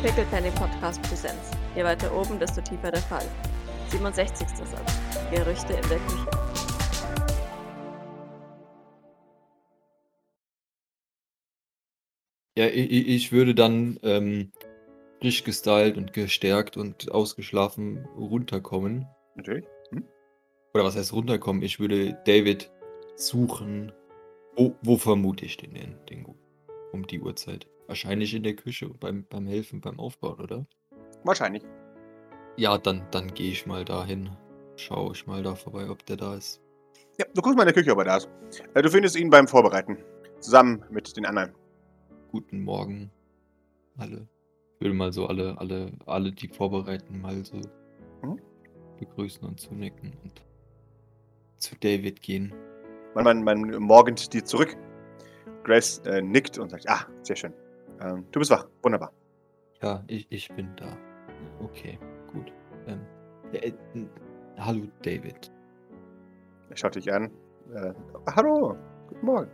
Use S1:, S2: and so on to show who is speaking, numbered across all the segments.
S1: Pickle Penny Podcast Präsenz. Je weiter oben, desto tiefer der Fall. 67. Satz. Gerüchte in der Küche.
S2: Ja, ich, ich würde dann ähm, frisch gestylt und gestärkt und ausgeschlafen runterkommen.
S3: Natürlich. Hm?
S2: Oder was heißt runterkommen? Ich würde David suchen. Wo, wo vermute ich den denn? Den, um die Uhrzeit? Wahrscheinlich in der Küche beim, beim Helfen, beim Aufbauen, oder?
S3: Wahrscheinlich.
S2: Ja, dann, dann gehe ich mal dahin. Schaue ich mal da vorbei, ob der da ist.
S3: Ja, du guckst mal in der Küche, ob er da ist. Äh, Du findest ihn beim Vorbereiten. Zusammen mit den anderen.
S2: Guten Morgen, alle. Ich würde mal so alle, alle, alle, die vorbereiten, mal so
S3: Mhm.
S2: begrüßen und zunicken und zu David gehen.
S3: Man, man, man morgent dir zurück. Grace äh, nickt und sagt, ah, sehr schön. Ähm, du bist wach. Wunderbar.
S2: Ja, ich, ich bin da. Okay, gut. Ähm, äh, n- hallo, David.
S3: Er schaut dich an. Äh, hallo. Guten Morgen.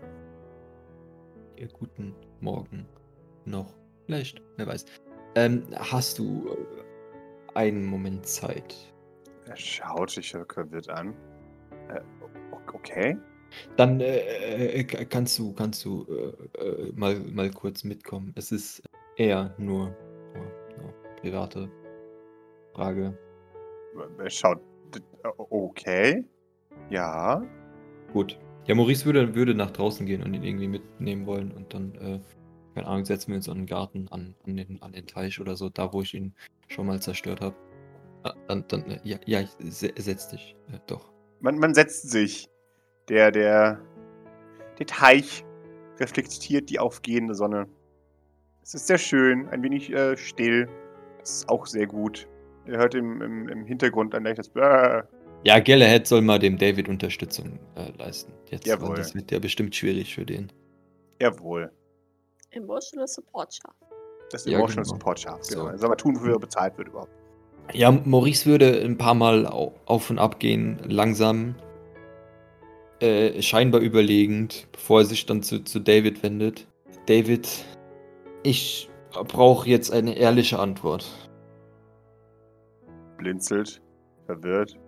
S2: Ja, guten Morgen noch. Vielleicht, wer weiß. Ähm, hast du äh, einen Moment Zeit?
S3: Er schaut dich verwirrt an. Äh, okay.
S2: Dann äh, äh, k- kannst du, kannst du äh, äh, mal, mal kurz mitkommen. Es ist eher nur, nur, nur private Frage.
S3: Schaut. äh, Okay. Ja.
S2: Gut. Ja, Maurice würde, würde nach draußen gehen und ihn irgendwie mitnehmen wollen und dann, äh, keine Ahnung, setzen wir uns an den Garten, an, an, den, an den Teich oder so, da wo ich ihn schon mal zerstört habe. Dann, dann, äh, ja, ja, setz dich, äh, doch.
S3: Man, man setzt sich. Der, der, der Teich reflektiert die aufgehende Sonne. Es ist sehr schön, ein wenig äh, still. Das ist auch sehr gut. Ihr hört im, im, im Hintergrund ein leichtes Bäh.
S2: Ja, Galahad soll mal dem David Unterstützung äh, leisten. Jetzt,
S3: Jawohl.
S2: das wird ja bestimmt schwierig für den.
S3: Jawohl.
S1: Emotional Support Schaf.
S3: Das
S2: Ja,
S3: Emotional
S2: genau.
S3: Support Schaf. Genau.
S2: So.
S3: Soll mal tun, wofür er bezahlt wird überhaupt.
S2: Ja, Maurice würde ein paar Mal au- auf und ab gehen, langsam, äh, scheinbar überlegend, bevor er sich dann zu, zu David wendet. David, ich brauche jetzt eine ehrliche Antwort.
S3: Blinzelt. Verwirrt.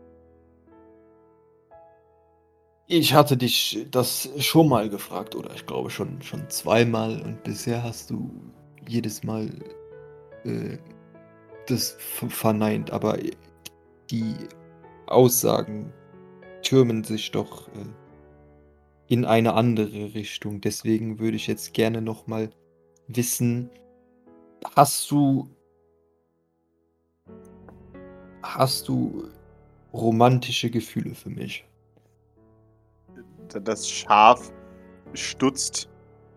S2: Ich hatte dich das schon mal gefragt, oder ich glaube schon, schon zweimal, und bisher hast du jedes Mal äh, das ver- verneint, aber die Aussagen türmen sich doch äh, in eine andere Richtung. Deswegen würde ich jetzt gerne noch mal wissen, hast du hast du romantische Gefühle für mich?
S3: Das Schaf stutzt.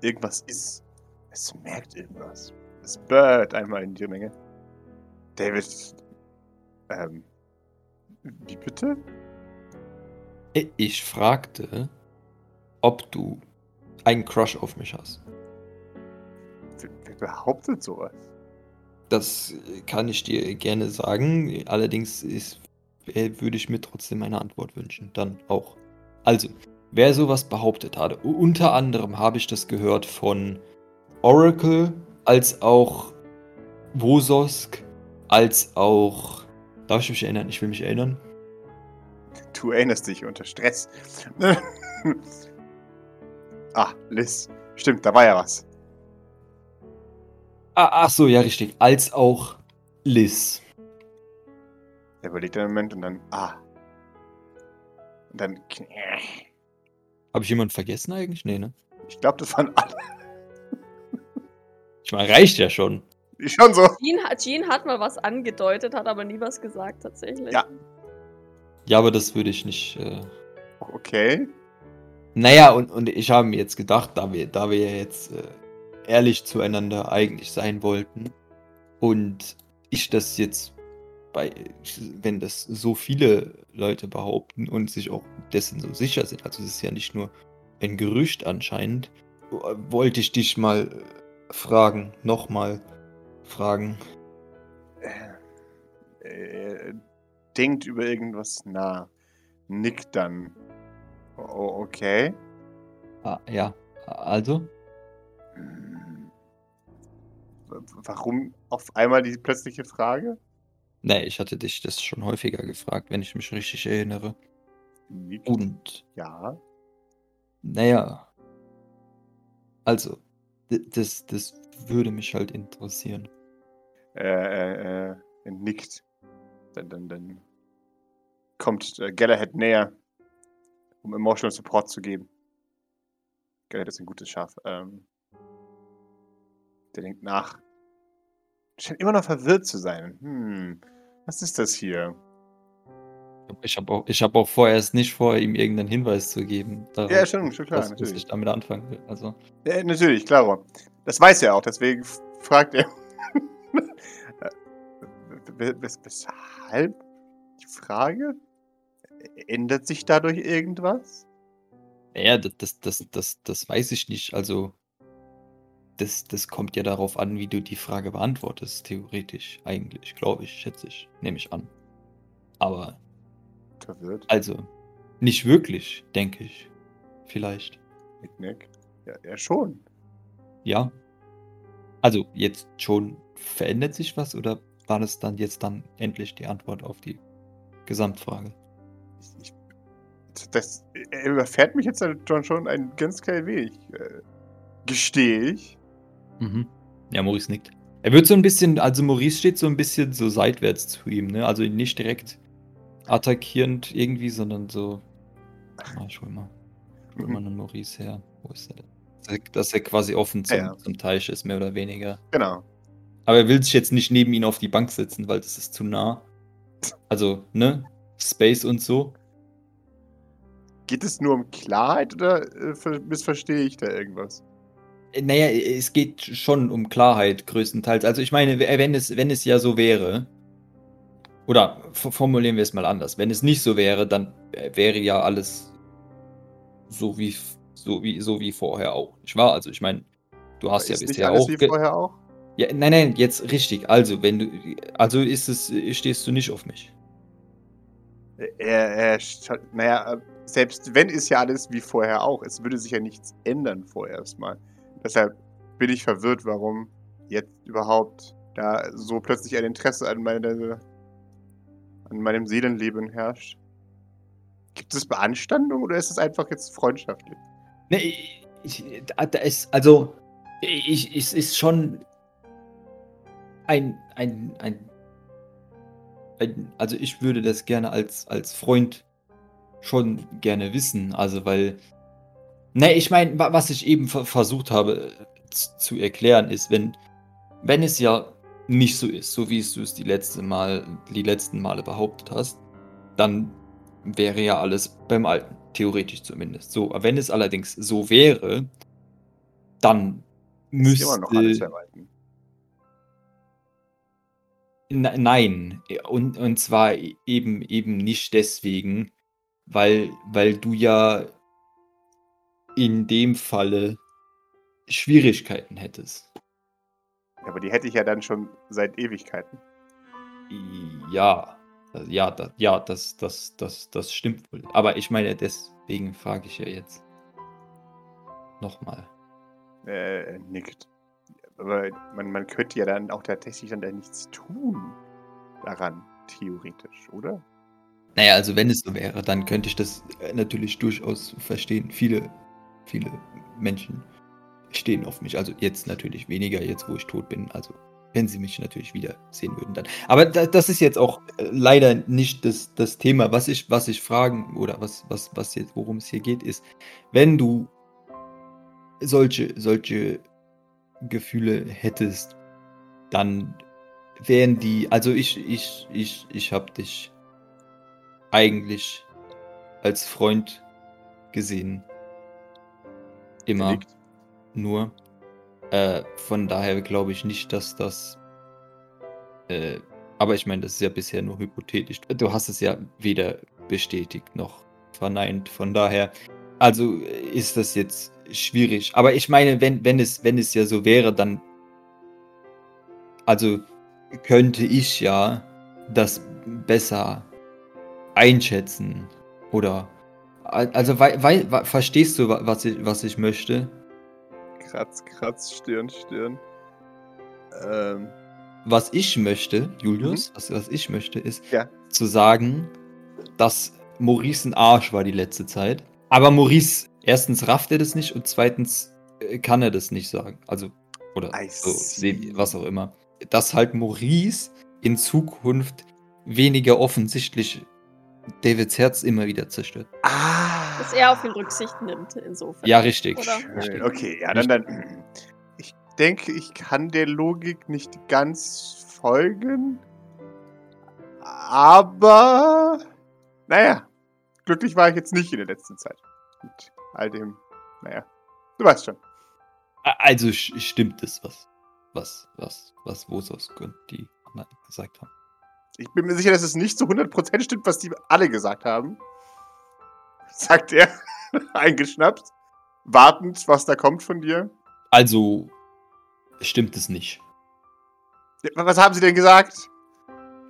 S3: Irgendwas ist. Es merkt irgendwas. Es bird einmal in die Menge. David. Ähm. Wie bitte?
S2: Ich fragte, ob du einen Crush auf mich hast.
S3: Wer, behauptet sowas?
S2: Das kann ich dir gerne sagen. Allerdings ist, äh, würde ich mir trotzdem eine Antwort wünschen. Dann auch. Also, wer sowas behauptet hat, unter anderem habe ich das gehört von Oracle, als auch Wososk, als auch. Darf ich mich erinnern? Ich will mich erinnern.
S3: Du erinnerst dich unter Stress. ah, Liz. Stimmt, da war ja was.
S2: Ah, ach so, ja, richtig. Als auch Liz.
S3: Er überlegt einen Moment und dann. Ah. Und dann.
S2: Habe ich jemanden vergessen eigentlich? Nee, ne?
S3: Ich glaube, das waren alle.
S2: Ich meine, reicht ja schon.
S3: Schon so.
S1: Jean, hat- Jean hat mal was angedeutet, hat aber nie was gesagt tatsächlich.
S3: Ja.
S2: Ja, aber das würde ich nicht. Äh...
S3: Okay.
S2: Naja, und, und ich habe mir jetzt gedacht, da wir, da wir ja jetzt äh, ehrlich zueinander eigentlich sein wollten und ich das jetzt bei, wenn das so viele Leute behaupten und sich auch dessen so sicher sind, also es ist ja nicht nur ein Gerücht anscheinend, wollte ich dich mal äh, fragen, nochmal fragen.
S3: Äh, äh, denkt über irgendwas nach. Nickt dann. O okay.
S2: Ah, ja, also?
S3: Warum auf einmal die plötzliche Frage?
S2: Nee, ich hatte dich das schon häufiger gefragt, wenn ich mich richtig erinnere.
S3: Nickt.
S2: Und
S3: Ja.
S2: naja. Also, das, das würde mich halt interessieren.
S3: Äh, äh, äh, nickt. Dann, dann, dann kommt äh, Galahad näher, um Emotional Support zu geben. Galahad ist ein gutes Schaf. Ähm, der denkt nach. Scheint immer noch verwirrt zu sein. Hm, was ist das hier?
S2: Ich habe auch, ich hab auch vorerst nicht vor, ihm irgendeinen Hinweis zu geben. Darauf,
S3: Ja, schon, schon klar,
S2: was
S3: natürlich.
S2: ich damit anfangen will. Also,
S3: Ja, natürlich, klar. Das weiß er auch, deswegen fragt er. Äh, Weshalb? Die Frage? Ändert sich dadurch irgendwas?
S2: ja, das, das, das, das, das weiß ich nicht. Also, das, das kommt ja darauf an, wie du die Frage beantwortest, theoretisch, eigentlich, glaube ich, schätze ich, nehme ich an. Aber,
S3: Verwirrt.
S2: also, nicht wirklich, denke ich. Vielleicht.
S3: Nick, Nick. Ja, ja, schon.
S2: Ja. Also, jetzt schon verändert sich was oder war das dann jetzt dann endlich die Antwort auf die Gesamtfrage?
S3: Ich, ich, das, er überfährt mich jetzt schon, schon ein ganz klein wenig. Äh, gestehe ich.
S2: Mhm. Ja, Maurice nickt. Er wird so ein bisschen, also Maurice steht so ein bisschen so seitwärts zu ihm, ne? Also nicht direkt attackierend irgendwie, sondern so. Ah, ich hol mal. Ich hol mal
S3: Mhm.
S2: einen Maurice her. Wo ist er denn? Dass er- quasi offen zum,
S3: ja.
S2: zum Teich ist, mehr oder weniger.
S3: Genau.
S2: Aber er will sich jetzt nicht neben ihn auf die Bank setzen, weil das ist zu nah. Also, ne? Space und so.
S3: Geht es nur um Klarheit oder äh, ver- missverstehe ich da irgendwas?
S2: Äh, Naja, es geht schon um Klarheit größtenteils. Also ich meine, wenn es, wenn es ja so wäre, oder formulieren wir es mal anders, wenn es nicht so wäre, dann äh, wäre ja alles so wie, so wie, so wie vorher auch. Nicht wahr? Also ich meine, du hast ja
S3: ist nicht
S2: bisher
S3: alles
S2: auch.
S3: wie vorher auch?
S2: Ja, nein, nein, jetzt richtig. Also, wenn du, also ist es, stehst du nicht auf mich.
S3: Er, scha- naja, äh, selbst wenn ist ja alles wie vorher auch. Es würde sich ja nichts ändern vorerst mal. Deshalb bin ich verwirrt, warum jetzt überhaupt da so plötzlich ein Interesse an, meine, an meinem Seelenleben herrscht. Gibt es Beanstandung oder ist es einfach jetzt freundschaftlich?
S2: Ne, ich, ich, da ist, also, ich, es ist schon ein, ein, ein, also ich würde das gerne als, als Freund schon gerne wissen, also weil, ne, ich meine, wa- was ich eben ver versucht habe äh, zu erklären ist, wenn, wenn es ja nicht so ist, so wie du es die letzte Mal, die letzten Male behauptet hast, dann wäre ja alles beim Alten, theoretisch zumindest. So, wenn es allerdings so wäre, dann
S3: Ist
S2: müsste.
S3: immer noch alles beim Alten.
S2: Ne- Nein, und, und zwar eben, eben nicht deswegen, weil, weil du ja in dem Falle Schwierigkeiten hättest.
S3: Aber die hätte ich ja dann schon seit Ewigkeiten.
S2: Ja, ja, da, ja, das, das, das, das stimmt wohl. Aber ich meine, deswegen frage ich ja jetzt nochmal.
S3: Äh, nickt. Aber man, man könnte ja dann auch tatsächlich dann da nichts tun daran, theoretisch, oder?
S2: Naja, also wenn es so wäre, dann könnte ich das äh, natürlich durchaus verstehen. Viele, viele Menschen stehen auf mich. Also jetzt natürlich weniger, jetzt wo ich tot bin. Also wenn sie mich natürlich wieder sehen würden, dann. Aber da, das ist jetzt auch äh, leider nicht das, das Thema. Was ich, was ich fragen oder was, was, was jetzt, worum es hier geht, ist, wenn du solche, solche Gefühle hättest, dann wären die, also ich, ich, ich, ich habe dich eigentlich als Freund gesehen.
S3: Er
S2: Immer
S3: nickt.
S2: nur. Äh, von daher glaube ich nicht, dass das. Äh, aber ich meine, das ist ja bisher nur hypothetisch. Du hast es ja weder bestätigt noch verneint. Von daher, also äh, ist das jetzt schwierig. Aber ich meine, wenn, wenn, es, wenn es ja so wäre, dann. Also könnte ich ja das besser einschätzen. Oder. Also, wei, wei, wei- verstehst du, wa- was ich, was ich möchte?
S3: Kratz, kratz, Stirn, Stirn. Ähm,
S2: Was ich möchte, Julius, was, was ich möchte, ist
S3: Mhm. Ja.
S2: zu sagen, dass Maurice ein Arsch war die letzte Zeit. Aber Maurice, erstens rafft er das nicht und zweitens äh, kann er das nicht sagen. Also, oder so, was auch immer. Dass halt Maurice in Zukunft weniger offensichtlich Davids Herz immer wieder zerstört.
S3: ah.
S1: Dass er auf ihn Rücksicht nimmt, insofern.
S2: Ja, richtig. Richtig.
S3: Okay, ja, dann, dann. Ich denke, ich kann der Logik nicht ganz folgen. Aber. Naja. Glücklich war ich jetzt nicht in der letzten Zeit. Mit all dem. Naja. Du weißt schon.
S2: Also stimmt es, was, was, was, was Wosos und die anderen gesagt haben.
S3: Ich bin mir sicher, dass es nicht zu 100% stimmt, was die alle gesagt haben. Sagt er, eingeschnappt. Wartend, was da kommt von dir.
S2: Also stimmt es nicht.
S3: Was haben sie denn gesagt?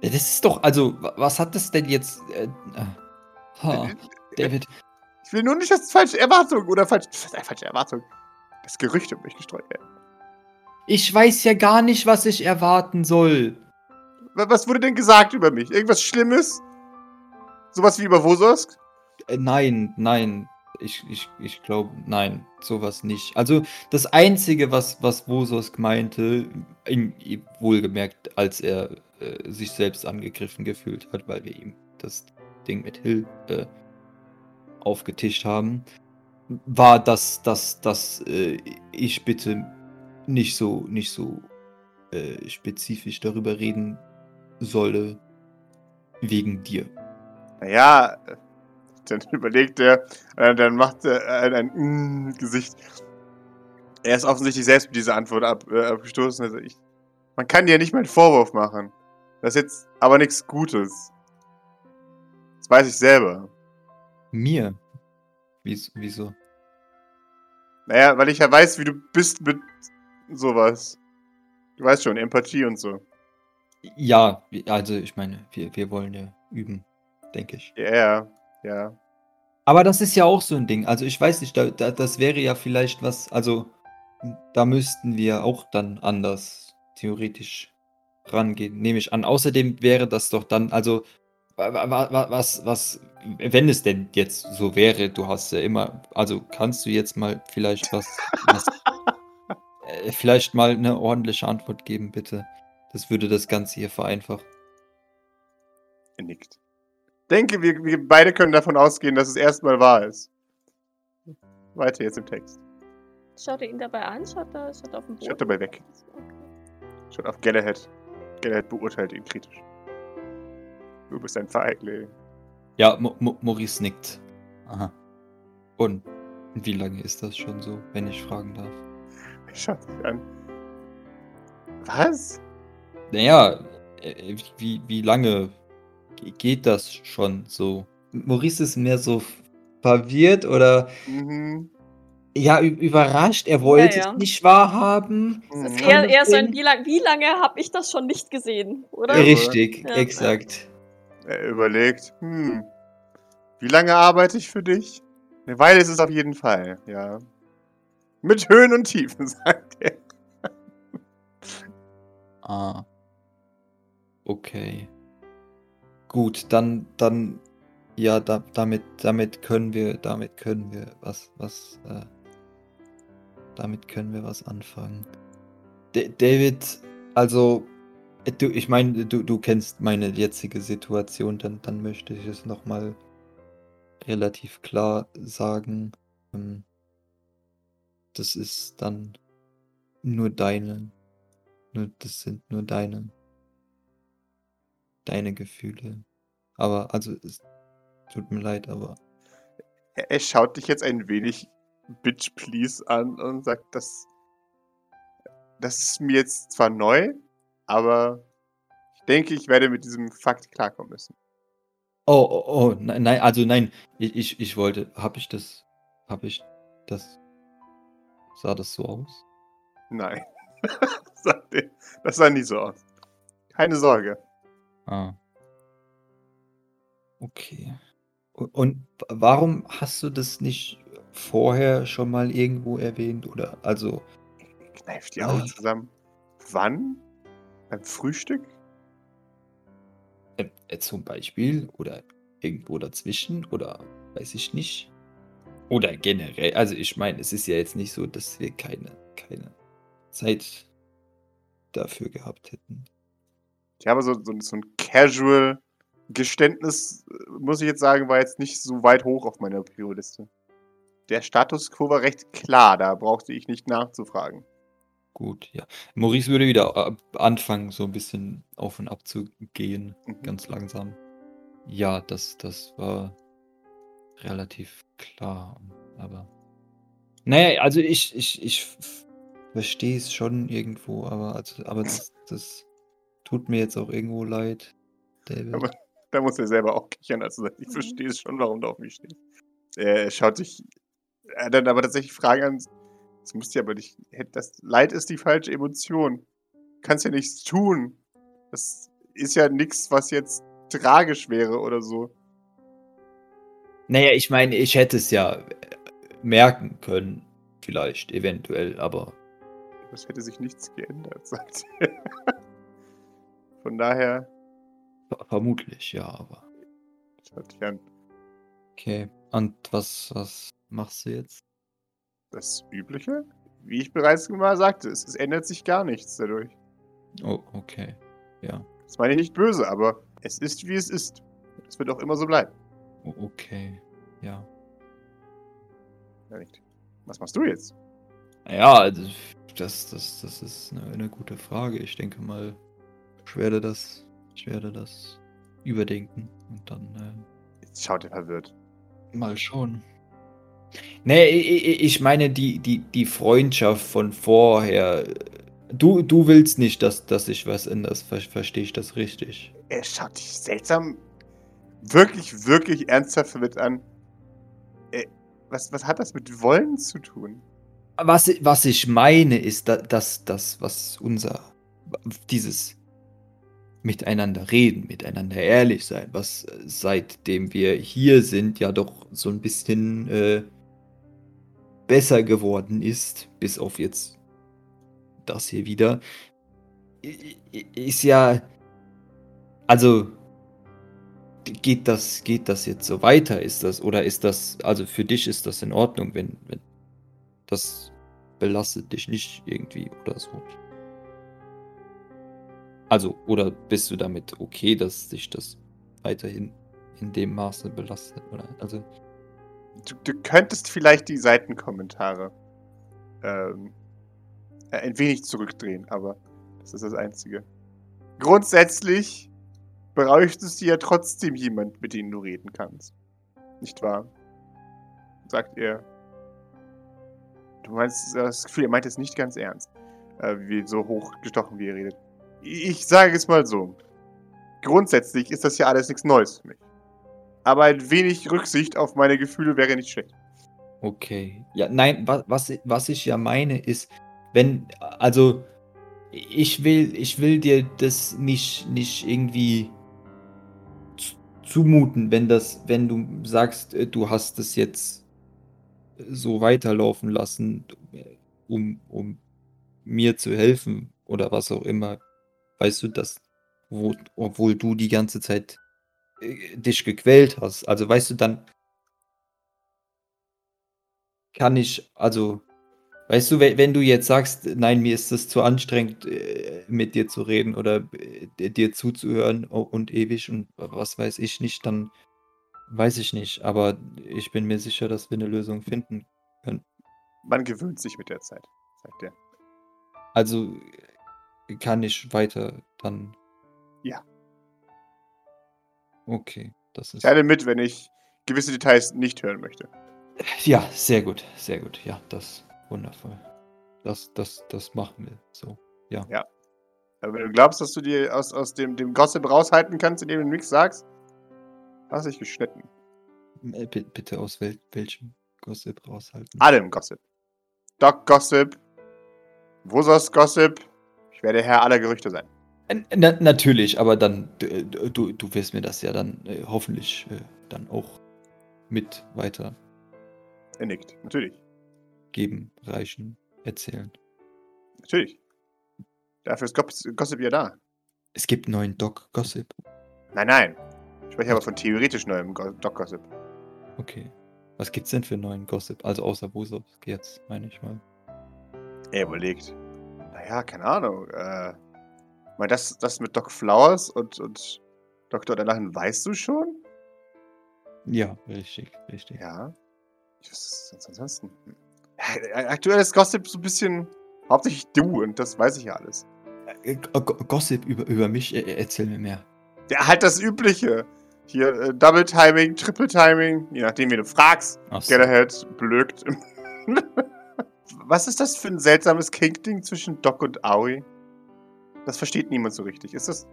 S2: Das ist doch, also, wa- was hat das denn jetzt? Äh, äh, ha, David,
S3: Ich will nur nicht, dass falsche Erwartungen oder falsch, falsche Erwartungen, das Gerücht um mich gestreut werden.
S2: ich weiß ja gar nicht, was ich erwarten soll.
S3: Wa- Was wurde denn gesagt über mich? Irgendwas Schlimmes? Sowas wie über Wososk?
S2: Äh, nein, nein, ich, ich, ich glaube, nein, sowas nicht. Also, das Einzige, was, was Wosos meinte, in, wohlgemerkt, als er äh, sich selbst angegriffen gefühlt hat, weil wir ihm das Ding mit Hill äh, aufgetischt haben, war, dass, dass, dass äh, ich bitte nicht so, nicht so äh, spezifisch darüber reden solle, wegen dir.
S3: Naja, dann überlegt er, äh, dann macht er ein, ein mm, Gesicht. Er ist offensichtlich selbst mit dieser Antwort ab, äh, abgestoßen. Also ich, man kann dir nicht mal einen Vorwurf machen. Das ist jetzt aber nichts Gutes. Das weiß ich selber.
S2: Mir? Wieso?
S3: Naja, weil ich ja weiß, wie du bist mit sowas. Du weißt schon, Empathie und so.
S2: Ja, also ich meine, wir, wir wollen ja üben, denke ich.
S3: Ja, ja, ja.
S2: Aber das ist ja auch so ein Ding. Also ich weiß nicht, da, da, das wäre ja vielleicht was, also da müssten wir auch dann anders theoretisch rangehen, nehme ich an. Außerdem wäre das doch dann, also was, was, wenn es denn jetzt so wäre, du hast ja immer, also kannst du jetzt mal vielleicht was, was äh, vielleicht mal eine ordentliche Antwort geben, bitte. Das würde das Ganze hier vereinfachen.
S3: Er nickt. Denke, wir, wir beide können davon ausgehen, dass es erstmal wahr ist. Weiter jetzt im Text.
S1: Schaut er ihn dabei an? Schaut er, schaut er auf den Boden?
S3: Schaut dabei weg.
S1: Okay.
S3: Schaut auf Galahad. Galahad beurteilt ihn kritisch. Du bist ein Feigling.
S2: Ja, Mo Mo Maurice nickt. Aha. Und wie lange ist das schon so, wenn ich fragen darf?
S3: Schaut sich an. Was?
S2: Naja, äh, wie, wie lange ge- geht das schon so? Maurice ist mehr so verwirrt oder
S3: Mhm.
S2: ja, überrascht. Er wollte
S1: Ja, ja.
S2: es nicht wahrhaben.
S1: Das ist
S3: Mhm.
S1: eher, eher so ein, wie, lang, wie lange habe ich das schon nicht gesehen, oder?
S2: Richtig,
S1: Ja.
S2: exakt.
S3: Er überlegt, hm, wie lange arbeite ich für dich? Eine Weile ist es auf jeden Fall, ja. Mit Höhen und Tiefen, sagt er.
S2: Ah. Okay. Gut, dann, dann, ja, da, damit, damit können wir, damit können wir was, was, äh, damit können wir was anfangen. D David, also, äh, du, ich meine, du, du kennst meine jetzige Situation, dann, dann möchte ich es nochmal relativ klar sagen. Ähm, das ist dann nur deine nur, das sind nur deine, deine Gefühle. Aber, also, es tut mir leid, aber
S3: Er, er schaut dich jetzt ein wenig bitch please an und sagt, das, das ist mir jetzt zwar neu, aber ich denke, ich werde mit diesem Fakt klarkommen müssen.
S2: Oh, oh, oh, nein, nein, also nein, ich, ich, ich wollte, habe ich das, habe ich das, sah das so aus?
S3: Nein. Das sah nie so aus. Keine Sorge.
S2: Ah. Okay. Und warum hast du das nicht vorher schon mal irgendwo erwähnt oder, also,
S3: Kneift die Augen
S2: Ah.
S3: zusammen. Wann? Beim Frühstück?
S2: Äh, äh, zum Beispiel oder irgendwo dazwischen oder weiß ich nicht. Oder generell, also ich meine, es ist ja jetzt nicht so, dass wir keine, keine Zeit dafür gehabt hätten.
S3: Ich habe so, so, so ein Casual Geständnis, äh, muss ich jetzt sagen, war jetzt nicht so weit hoch auf meiner Prioliste. Der Status quo war recht klar, da brauchte ich nicht nachzufragen.
S2: Gut, ja. Maurice würde wieder äh, anfangen, so ein bisschen auf und ab zu gehen,
S3: Mhm.
S2: ganz langsam. Ja, das, das war relativ klar, aber. Naja, also ich, ich, ich verstehe es schon irgendwo, aber, also, aber das, das tut mir jetzt auch irgendwo leid, David.
S3: Aber- Da muss er selber auch kichern, also ich
S1: Mhm.
S3: verstehe es schon, warum du auf mich stehst. Er schaut sich er hat dann aber tatsächlich Fragen an. Das musst du aber nicht. Das Leid ist die falsche Emotion. Du kannst ja nichts tun. Das ist ja nichts, was jetzt tragisch wäre oder so.
S2: Naja, ich meine, ich hätte es ja äh, merken können, vielleicht, eventuell, aber
S3: Es hätte sich nichts geändert, sagt er. Von daher,
S2: ver- vermutlich, ja, aber. Okay. Und was, was machst du jetzt?
S3: Das Übliche? Wie ich bereits mal sagte, es, es ändert sich gar nichts dadurch.
S2: Oh, okay. Ja.
S3: Das meine ich nicht böse, aber es ist, wie es ist. Es wird auch immer so bleiben.
S2: O- Okay. Ja.
S3: Ja, nicht. Was machst du jetzt?
S2: Ja, also, das, das, das ist eine, eine gute Frage. Ich denke mal, ich werde das, ich werde das überdenken und dann
S3: Jetzt schaut er verwirrt.
S2: äh, mal schauen. Nee, ich, meine die, die, die Freundschaft von vorher. Du, du willst nicht, dass, dass sich was ändert. Ver, Verstehe ich das richtig?
S3: Er schaut dich seltsam, wirklich, wirklich ernsthaft verwirrt an. Äh, was, was hat das mit Wollen zu tun?
S2: Was, was ich meine, ist, da- dass das, was unser, dieses Miteinander reden, miteinander ehrlich sein, was äh, seitdem wir hier sind, ja doch so ein bisschen äh, besser geworden ist, bis auf jetzt das hier wieder, ist ja, also geht das, geht das jetzt so weiter? Ist das, oder ist das, also für dich ist das in Ordnung, wenn, wenn das belastet dich nicht irgendwie oder so. Also, oder bist du damit okay, dass dich das weiterhin in dem Maße belastet? Oder? Also,
S3: Du, du könntest vielleicht die Seitenkommentare ähm, äh, ein wenig zurückdrehen, aber das ist das Einzige. Grundsätzlich bräuchtest du ja trotzdem jemand, mit dem du reden kannst. Nicht wahr? Sagt er. Du meinst, hast das Gefühl, er meint es nicht ganz ernst. Äh, wie so hochgestochen, wie er redet. Ich sage es mal so. Grundsätzlich ist das ja alles nichts Neues für mich. Aber ein wenig Rücksicht auf meine Gefühle wäre nicht schlecht.
S2: okay. Ja, nein, was, was, was ich ja meine ist, wenn, also, ich will, ich will dir das nicht, nicht irgendwie zumuten, wenn das, wenn du sagst, äh, du hast es jetzt so weiterlaufen lassen, um, um mir zu helfen oder was auch immer. Weißt du, dass, wo, obwohl du die ganze Zeit dich gequält hast. Also weißt du, dann kann ich, also, weißt du, wenn, du jetzt sagst, nein, mir ist es zu anstrengend, äh, mit dir zu reden oder äh, dir zuzuhören und ewig und was weiß ich nicht, dann weiß ich nicht. Aber ich bin mir sicher, dass wir eine Lösung finden können.
S3: Man gewöhnt sich mit der Zeit, sagt er.
S2: Also äh, kann ich weiter dann.
S3: Ja.
S2: Okay, das ist.
S3: teile mit, wenn ich gewisse Details nicht hören möchte.
S2: Ja, sehr gut, sehr gut. Ja, das wundervoll. Das, das, das machen wir so.
S3: Aber wenn du glaubst, dass du dir aus, aus dem, dem Gossip raushalten kannst, indem du nichts sagst, hast dich geschnitten.
S2: Äh, bi- Bitte aus wel welchem Gossip raushalten.
S3: Allem Gossip. Doc Gossip. Wosas Gossip. Ich werde Herr aller Gerüchte sein.
S2: Na, natürlich, aber dann, du, du wirst mir das ja dann äh, hoffentlich äh, dann auch mit weitergeben,
S3: Er nickt. Natürlich.
S2: reichen, erzählen.
S3: Natürlich. Dafür ist Gossip, ja da.
S2: Es gibt neuen Doc Gossip.
S3: Nein, nein. Ich spreche aber von theoretisch neuem Go Doc Gossip.
S2: Okay. Was gibt's denn für neuen Gossip? Also außer Wusos jetzt, meine ich mal.
S3: Er überlegt. Naja, keine Ahnung. Äh, mal das, das mit Doc Flowers und, und Dr. Delachen weißt du schon?
S2: Ja, richtig, richtig.
S3: Ja. Was ist das ansonsten? Hm. Ja, aktuell ist Gossip so ein bisschen hauptsächlich du und das weiß ich ja alles.
S2: Äh, Go- Gossip über, über mich, äh, erzähl mir mehr.
S3: Ja, halt das Übliche. Hier äh, Double Timing, Triple Timing, je nachdem, wie du fragst.
S2: Ach so.
S3: Get ahead, blökt. Was ist das für ein seltsames Kink-Ding zwischen Doc und Aoi? Das versteht niemand so richtig. Ist das,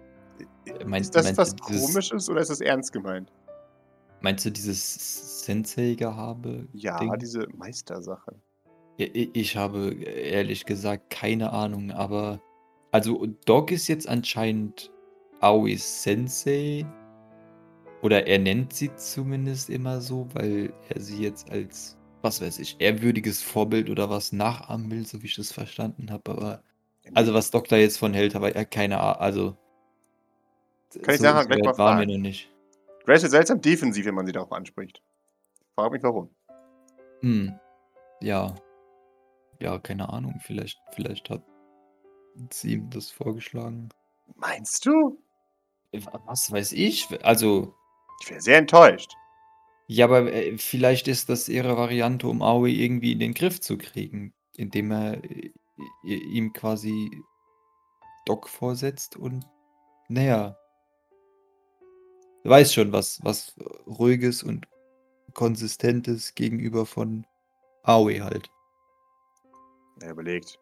S2: Mein-
S3: ist das
S2: meinst
S3: was Komisches oder ist das ernst gemeint?
S2: Meinst du dieses Sensei-Gehabe?
S3: Ja,
S2: Ding?
S3: diese Meistersache.
S2: Ich habe ehrlich gesagt keine Ahnung, aber also Doc ist jetzt anscheinend Aois Sensei oder er nennt sie zumindest immer so, weil er sie jetzt als, was weiß ich, ehrwürdiges Vorbild oder was nachahmen will, so wie ich das verstanden habe. Aber also was Doc da jetzt von hält, aber er keine Ahnung, also
S3: Kann ich
S2: so
S3: gleich
S2: weit
S3: mal
S2: waren wir
S3: fragen?
S2: noch nicht.
S3: Grace ist seltsam defensiv, wenn man sie darauf anspricht. Frag mich warum.
S2: Hm. Ja. Ja, keine Ahnung. Vielleicht, vielleicht hat sie ihm das vorgeschlagen.
S3: Meinst du?
S2: Äh, Was weiß ich? Also,
S3: Ich wäre sehr enttäuscht.
S2: ja, aber äh, vielleicht ist das ihre Variante, um Aoi irgendwie in den Griff zu kriegen, indem er äh, ihm quasi Doc vorsetzt und, naja, du weißt schon, was, was ruhiges und konsistentes gegenüber von Aoi halt.
S3: Er überlegt.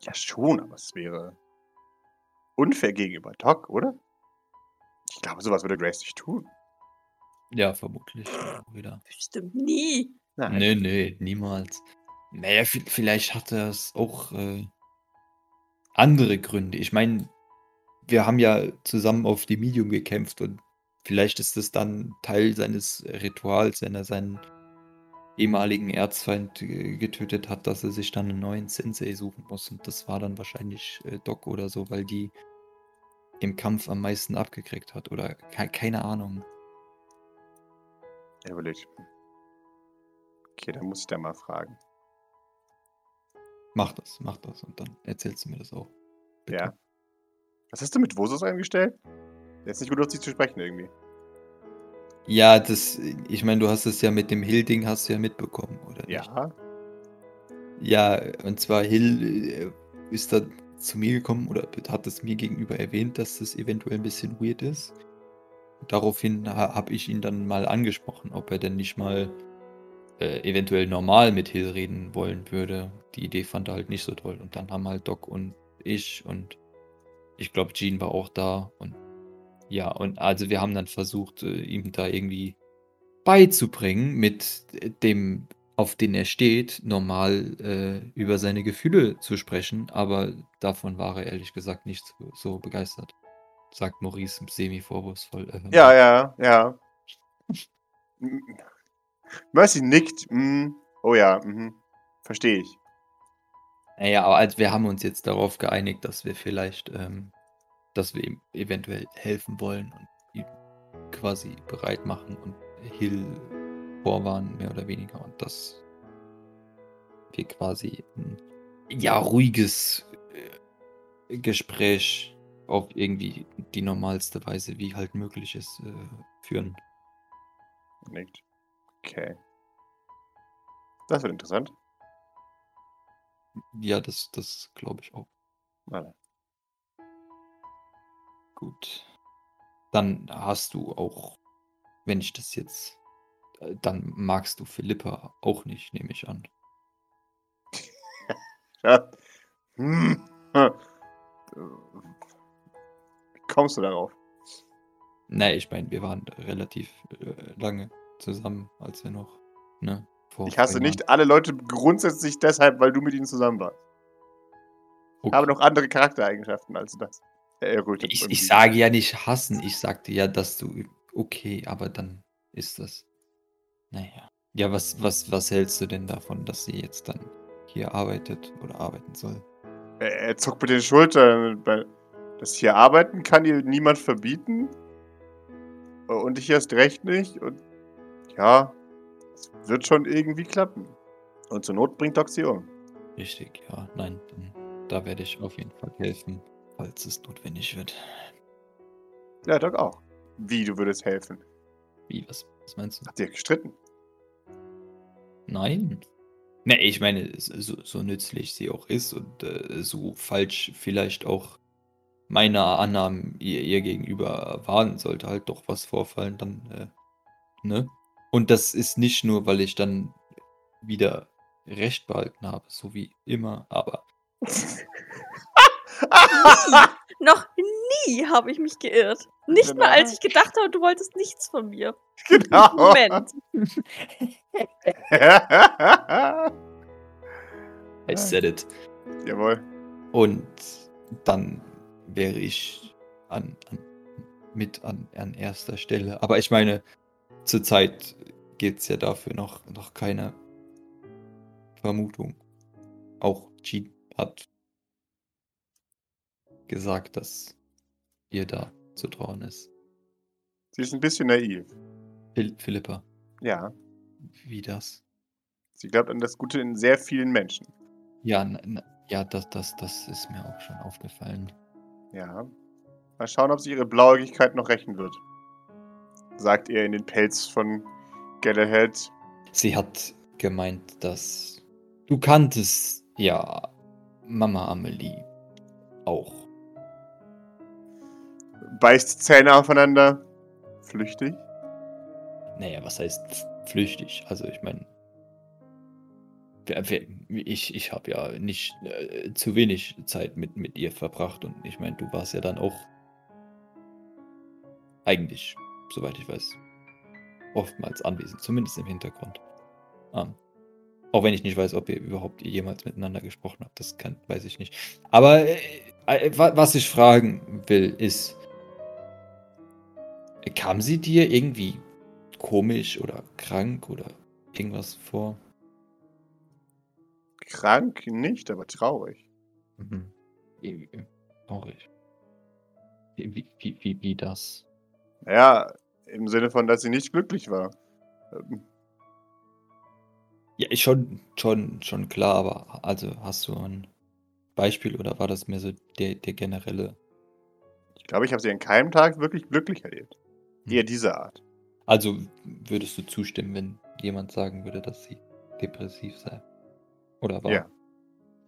S3: Ja, schon, aber es wäre unfair gegenüber Doc, oder? Ich glaube, sowas würde Grace nicht tun.
S2: Ja, vermutlich. Wieder.
S1: Bestimmt nie.
S3: Nein.
S2: Nee, nee, niemals. Naja, vi- vielleicht hat es auch äh, andere Gründe. Ich meine, wir haben ja zusammen auf die Medium gekämpft und vielleicht ist es dann Teil seines Rituals, wenn er seinen ehemaligen Erzfeind getötet hat, dass er sich dann einen neuen Sensei suchen muss. Und das war dann wahrscheinlich äh, Doc oder so, weil die im Kampf am meisten abgekriegt hat. Oder ke keine Ahnung.
S3: Er überlegt. Hm. Okay, dann muss ich da mal fragen.
S2: Mach das, mach das und dann erzählst du mir das auch. Bitte.
S3: Ja. Was hast du mit Vosus eingestellt? Der ist nicht gut auf dich zu sprechen irgendwie.
S2: Ja, das, ich meine, du hast es ja mit dem Hill-Ding hast du ja mitbekommen, oder? nicht?
S3: Ja.
S2: Ja, und zwar Hill äh, ist da zu mir gekommen oder hat es mir gegenüber erwähnt, dass das eventuell ein bisschen weird ist. Daraufhin ha habe ich ihn dann mal angesprochen, ob er denn nicht mal äh, eventuell normal mit Hill reden wollen würde. Die Idee fand er halt nicht so toll. Und dann haben halt Doc und ich und ich glaube, Jean war auch da und ja, und also wir haben dann versucht, äh, ihm da irgendwie beizubringen, mit dem, auf den er steht, normal äh, über seine Gefühle zu sprechen, aber davon war er ehrlich gesagt nicht so, so begeistert. Sagt Maurice semi-vorwurfsvoll.
S3: Ja, ja, ja. Mercy nickt. Mm. Oh ja, mhm. Verstehe ich.
S2: Naja, aber also wir haben uns jetzt darauf geeinigt, dass wir vielleicht, ähm, dass wir ihm eventuell helfen wollen und ihn quasi bereit machen und Hill vorwarnen, mehr oder weniger. Und dass wir quasi ein ja, ruhiges äh, Gespräch auf irgendwie die normalste Weise, wie halt möglich ist, äh, führen.
S3: Nickt. Okay. Das wird interessant.
S2: Ja, das, das glaube ich auch.
S3: Warte.
S2: Gut. Dann hast du auch, wenn ich das jetzt, äh, dann magst du Philippa auch nicht, nehme ich an.
S3: Ja. Hm. Kommst du darauf?
S2: Nee, ich meine, wir waren relativ äh, lange zusammen, als wir noch, ne?
S3: Ich hasse nicht alle Leute grundsätzlich deshalb, weil du mit ihnen zusammen warst.
S2: Jahren.
S3: Ich habe noch andere Charaktereigenschaften als das.
S2: Ich, ich sage ja nicht hassen, ich sagte ja, dass du, okay, aber dann ist das, naja. Ja, was, was, was hältst du denn davon, dass sie jetzt dann hier arbeitet oder arbeiten soll?
S3: Er, er zuckt mit den Schultern. weil Das hier arbeiten kann dir niemand verbieten. Und ich erst recht nicht. Und ja, es wird schon irgendwie klappen. Und zur Not bringt Doc sie um.
S2: Richtig, ja. Nein, da werde ich auf jeden Fall helfen, falls es notwendig wird.
S3: Ja, Doc auch. Wie, du würdest helfen?
S2: Wie, was, was meinst du?
S3: Habt ihr gestritten?
S2: Nein. Ne, ich meine, so, so nützlich sie auch ist und äh, so falsch vielleicht auch meine Annahmen ihr, ihr gegenüber waren, sollte halt doch was vorfallen, dann, äh, ne? Und das ist nicht nur, weil ich dann wieder Recht behalten habe, so wie immer, aber
S1: Noch nie habe ich mich geirrt. Nicht mal, als ich gedacht habe, du wolltest nichts von mir.
S3: Genau.
S1: Moment.
S2: I said it.
S3: Jawohl.
S2: Und dann wäre ich an, an, mit an, an erster Stelle. Aber ich meine, zurzeit gibt es ja dafür noch, noch keine Vermutung. Auch Jean hat gesagt, dass ihr da zu trauen ist.
S3: Sie ist ein bisschen naiv.
S2: Phil Philippa,
S3: Ja.
S2: wie das?
S3: Sie glaubt an das Gute in sehr vielen Menschen.
S2: Ja, ja das, das, das ist mir auch schon aufgefallen.
S3: Ja. Mal schauen, ob sie ihre Blauäugigkeit noch rächen wird. Sagt er in den Pelz von Galahad.
S2: Sie hat gemeint, dass du kanntest ja Mama Amelie auch.
S3: Beißt Zähne aufeinander. Flüchtig.
S2: Naja, was heißt flüchtig? Also ich meine, ich, ich habe ja nicht äh, zu wenig Zeit mit, mit ihr verbracht und ich meine, du warst ja dann auch eigentlich, soweit ich weiß, oftmals anwesend, zumindest im Hintergrund. Ähm, auch wenn ich nicht weiß, ob ihr überhaupt jemals miteinander gesprochen habt, das kann, weiß ich nicht. Aber äh, äh, wa- was ich fragen will, ist, kam sie dir irgendwie komisch oder krank oder irgendwas vor?
S3: Krank nicht, aber traurig.
S2: Mhm. Irgendwie Traurig. Wie, wie, wie, wie, das?
S3: Naja, im Sinne von, dass sie nicht glücklich war. Ähm,
S2: Ja, ist schon, schon, schon klar, aber also hast du ein Beispiel oder war das mehr so der, der generelle?
S3: Ich glaube, ich habe sie an keinem Tag wirklich glücklich erlebt.
S2: Hm.
S3: Eher diese Art.
S2: Also würdest du zustimmen, wenn jemand sagen würde, dass sie depressiv sei? Oder war?
S3: Ja.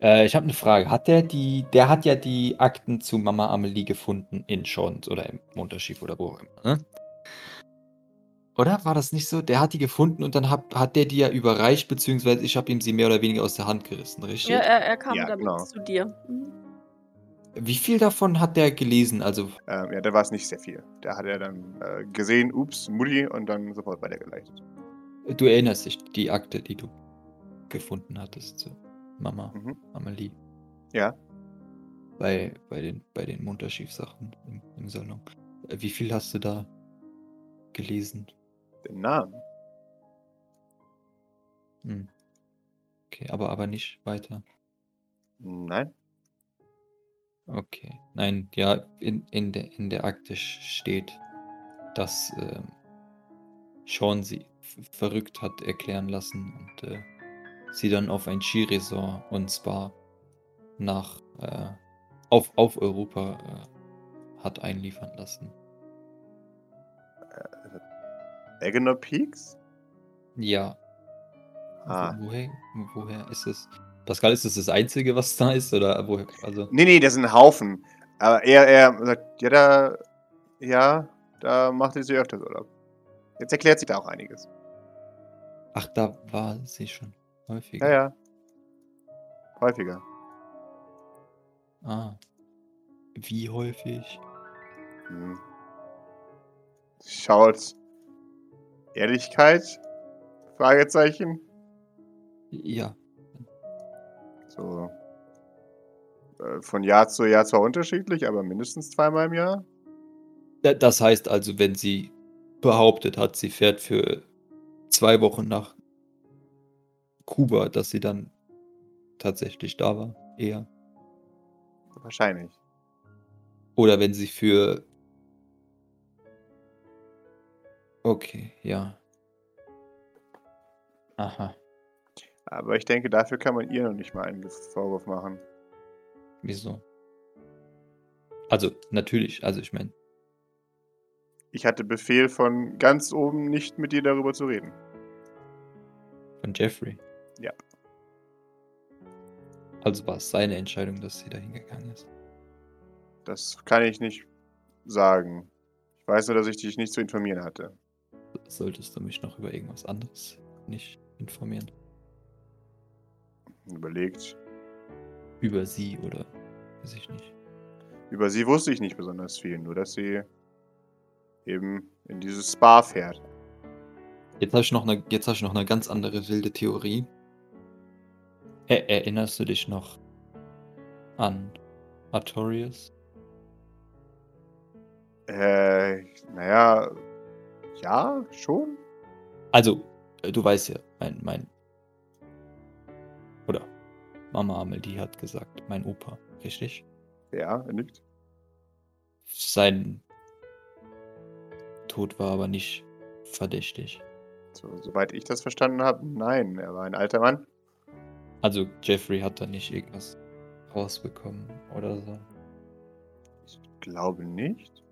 S2: Äh, ich habe eine Frage. Hat der die, der hat ja die Akten zu Mama Amelie gefunden in Schons oder im Unterschiff oder wo auch immer, ne? Oder war das nicht so? Der hat die gefunden und dann hat, hat der die ja überreicht, beziehungsweise ich habe ihm sie mehr oder weniger aus der Hand gerissen, richtig?
S1: Ja, er, er kam
S3: Ja,
S1: damit
S3: genau.
S1: zu dir. Mhm.
S2: Wie viel davon hat der gelesen? Also,
S3: Ähm, ja, da war es nicht sehr viel. Da hat er dann äh, gesehen, ups, Mutti, und dann sofort weitergeleitet.
S2: du erinnerst dich, die Akte, die du gefunden hattest zu Mama
S3: Mhm.
S2: Amelie.
S3: Ja.
S2: Bei, bei den, bei den Munterschief-Sachen im, im Salon. Äh, Wie viel hast du da gelesen?
S3: Den Namen.
S2: Hm. Okay, aber, aber nicht weiter.
S3: Nein.
S2: Okay. Nein, ja, in, in, der, in der Akte steht, dass ähm, Sean sie verrückt hat erklären lassen und äh, sie dann auf ein Skiresort und zwar nach äh, auf, auf Europa äh, hat einliefern lassen.
S3: Agenor Peaks?
S2: Ja.
S3: Ah.
S2: Wo, woher, woher ist es? Pascal, ist es das Einzige, was da ist? Oder woher? Also.
S3: Nee, nee, das sind ein Haufen. Aber er, er sagt, ja, da, ja, da macht sie öfters Urlaub. Jetzt erklärt sich da auch einiges.
S2: Ach, da war sie schon häufiger.
S3: Ja, ja. Häufiger.
S2: Ah. Wie häufig?
S3: Hm. Schaut. Ehrlichkeit? Fragezeichen.
S2: Ja.
S3: So. Äh, Von Jahr zu Jahr zwar unterschiedlich, aber mindestens zweimal im Jahr.
S2: Da- Das heißt also, wenn sie behauptet hat, sie fährt für zwei Wochen nach Kuba, dass sie dann tatsächlich da war, eher.
S3: wahrscheinlich.
S2: Oder wenn sie für. Okay, ja. Aha.
S3: Aber ich denke, dafür kann man ihr noch nicht mal einen Vorwurf machen.
S2: Wieso? Also, natürlich, also ich meine,
S3: Ich hatte Befehl von ganz oben, nicht mit dir darüber zu reden.
S2: von Jeffrey.
S3: Ja.
S2: Also war es seine Entscheidung, dass sie da hingegangen ist.
S3: Das kann ich nicht sagen. Ich weiß nur, dass ich dich nicht zu informieren hatte.
S2: Solltest du mich noch über irgendwas anderes nicht informieren?
S3: Überlegt.
S2: Über sie oder weiß ich nicht.
S3: Über sie wusste ich nicht besonders viel, nur dass sie eben in dieses Spa fährt.
S2: Jetzt habe ich, noch eine- jetzt hab ich noch eine ganz andere wilde Theorie. Er, erinnerst du dich noch an Artorius?
S3: Äh, naja, ja, schon.
S2: Also, äh, du weißt ja, mein, mein. Oder Mama Amelie hat gesagt, mein Opa, richtig?
S3: Ja, er nickt.
S2: Sein Tod war aber nicht verdächtig.
S3: So, soweit ich das verstanden habe, nein, er war ein alter Mann.
S2: Also, Jeffrey hat da nicht irgendwas rausbekommen oder so.
S3: Ich glaube nicht.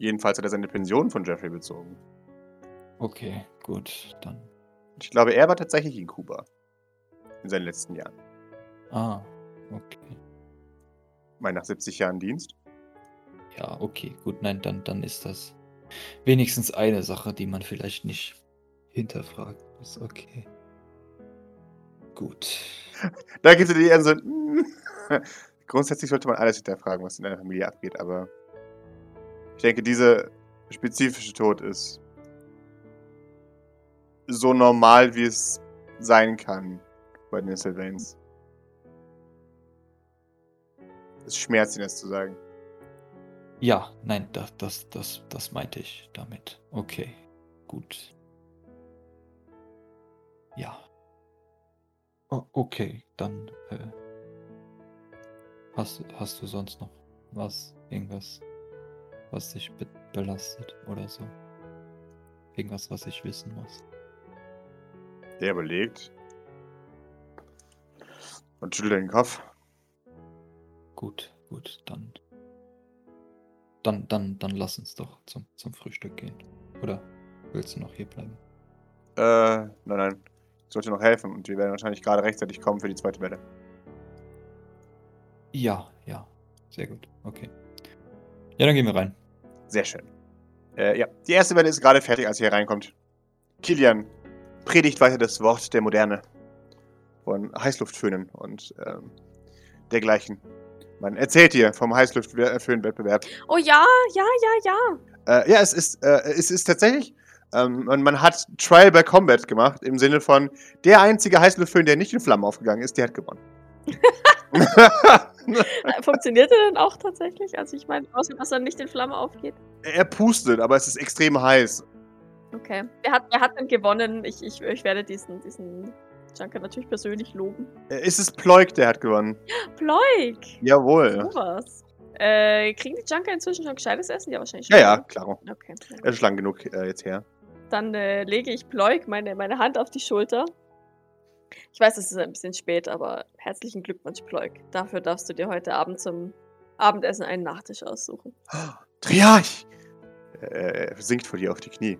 S3: Jedenfalls hat er seine Pension von Jeffrey bezogen.
S2: Okay, gut, dann.
S3: Ich glaube, er war tatsächlich in Kuba. In seinen letzten Jahren.
S2: Ah, okay.
S3: Meine, nach 70 Jahren Dienst.
S2: Ja, okay, gut, nein, dann, dann ist das wenigstens eine Sache, die man vielleicht nicht hinterfragen muss. Okay. Gut.
S3: Da gibt es die eher so. Grundsätzlich sollte man alles hinterfragen, was in einer Familie abgeht, aber ich denke, dieser spezifische Tod ist so normal, wie es sein kann bei den Sylvains. Es schmerzt ihn, das zu sagen.
S2: Ja, nein, das, das, das, das meinte ich damit. Okay, gut. Ja. O okay, dann äh, hast, hast du sonst noch was, irgendwas, was dich be belastet oder so? Irgendwas, was ich wissen muss?
S3: Der überlegt. Und schüttelt den Kopf.
S2: Gut, gut, dann. Dann, dann, dann lass uns doch zum, zum Frühstück gehen. Oder willst du noch hier bleiben?
S3: Äh, nein, nein. Ich sollte noch helfen und wir werden wahrscheinlich gerade rechtzeitig kommen für die zweite Welle.
S2: Ja, ja. Sehr gut. Okay. Ja, dann gehen wir rein.
S3: Sehr schön. Äh, ja, die erste Welle ist gerade fertig, als ihr hier reinkommt. Kilian predigt weiter das Wort der Moderne. Von Heißluftföhnen und ähm, dergleichen. Man erzählt dir vom Heißluftföhnwettbewerb.
S1: Oh ja, ja, ja, ja.
S3: Äh, ja, es ist, äh, es ist tatsächlich. Ähm, man, man hat Trial by Combat gemacht, im Sinne von, der einzige Heißluftföhn, der nicht in Flammen aufgegangen ist, der hat gewonnen.
S1: Äh, Funktioniert er denn auch tatsächlich? Also ich meine, außer dass er nicht in Flamme aufgeht.
S3: er pustet, aber es ist extrem heiß.
S1: Okay. Wer hat, wer hat denn gewonnen? Ich, ich, ich werde diesen, diesen Junker natürlich persönlich loben.
S3: Äh, Es ist Ploik, der hat gewonnen.
S1: Ploik!
S3: Jawohl.
S1: Sowas. Äh, kriegen die Junker inzwischen schon gescheites Essen? Ja, wahrscheinlich schon.
S3: Ja, ja,
S1: ne?
S3: klaro.
S1: Okay.
S3: Er ist lang genug äh, jetzt her.
S1: Dann äh, lege ich Ploik meine, meine Hand auf die Schulter. Ich weiß, es ist ein bisschen spät, aber herzlichen Glückwunsch, Ploik. Dafür darfst du dir heute Abend zum Abendessen einen Nachtisch aussuchen.
S3: Triarch! Äh, Er sinkt vor dir auf die Knie.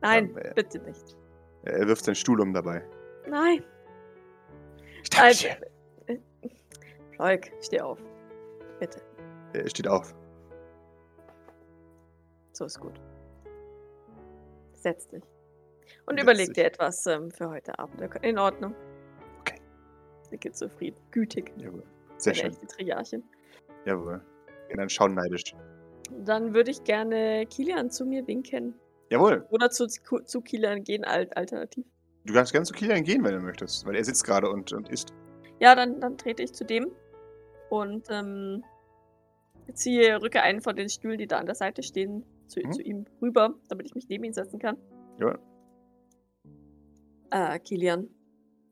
S1: Nein,
S3: Ähm, äh,
S1: bitte nicht.
S3: Er wirft seinen Stuhl um dabei.
S1: Nein.
S3: Ich
S1: Also, äh, Ploik, steh auf. Bitte.
S3: Er steht auf.
S1: So ist gut. Setz dich. Und
S3: Setz
S1: überleg
S3: dich.
S1: dir etwas ähm, für heute Abend. In Ordnung. Nicke zufrieden. Gütig.
S3: Jawohl. Sehr schön.
S1: echte Triarchin.
S3: Jawohl. Ja, dann schauen neidisch.
S1: Dann würde ich gerne Kilian zu mir winken.
S3: Jawohl.
S1: Oder zu, zu Kilian gehen, alt, alternativ.
S3: Du kannst gerne zu Kilian gehen, wenn du möchtest. Weil er sitzt gerade und, und isst.
S1: Ja, dann, dann trete ich zu dem und ähm, ziehe, rücke einen von den Stühlen, die da an der Seite stehen, zu,
S3: Mhm.
S1: zu ihm rüber, damit ich mich neben ihn setzen kann.
S3: Jawohl.
S1: Äh, Kilian,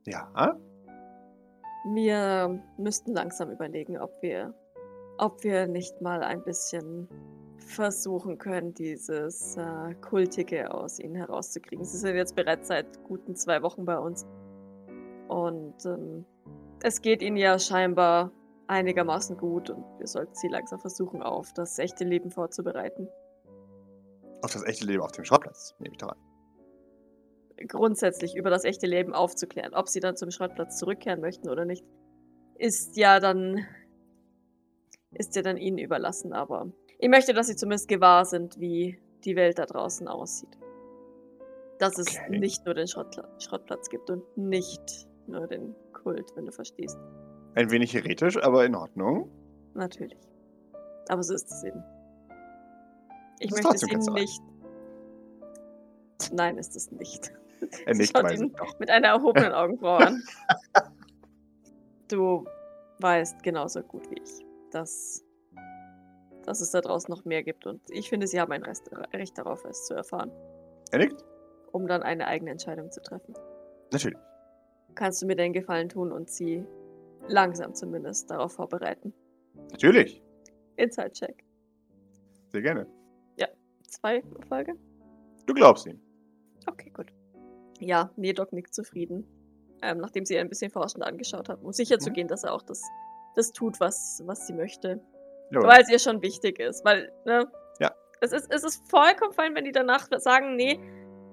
S3: Ja.
S1: Wir müssten langsam überlegen, ob wir, ob wir nicht mal ein bisschen versuchen können, dieses äh, Kultige aus ihnen herauszukriegen. Sie sind jetzt bereits seit guten zwei Wochen bei uns. Und ähm, es geht ihnen ja scheinbar einigermaßen gut und wir sollten sie langsam versuchen, auf das echte Leben vorzubereiten.
S3: Auf das echte Leben auf dem Schrottplatz, nehme ich daran.
S1: Grundsätzlich über das echte Leben aufzuklären. Ob sie dann zum Schrottplatz zurückkehren möchten oder nicht, ist ja dann ist ja dann ihnen überlassen, aber ich möchte, dass sie zumindest gewahr sind, wie die Welt da draußen aussieht. Dass es
S3: Okay.
S1: nicht nur den Schrottla Schrottplatz gibt und nicht nur den Kult, wenn du verstehst.
S3: Ein wenig heretisch, aber in Ordnung.
S1: Natürlich. Aber so ist es eben. Ich
S3: Das
S1: möchte es ihnen nicht. Nein, ist es nicht.
S3: Er
S1: Sie
S3: nickt
S1: ihn mit einer erhobenen Augenbraue an. Du weißt genauso gut wie ich, dass, dass es da draußen noch mehr gibt. Und ich finde, sie haben ein Recht darauf, es zu erfahren,
S3: Er nickt?
S1: um dann eine eigene Entscheidung zu treffen.
S3: Natürlich.
S1: Kannst du mir den Gefallen tun und sie langsam zumindest darauf vorbereiten?
S3: Natürlich.
S1: Inside-Check.
S3: Sehr gerne.
S1: Zwei Erfolge?
S3: Du glaubst ihm.
S1: Okay, gut. Ja, Nedok nickt zufrieden. Ähm, nachdem sie ihn ein bisschen forschend angeschaut hat, um sicher zu
S3: Mhm.
S1: dass er auch das, das tut, was, was sie möchte.
S3: Jawohl.
S1: Weil es ihr schon wichtig ist. Weil, ne?
S3: Ja.
S1: Es ist, es ist vollkommen fein, wenn die danach sagen, nee,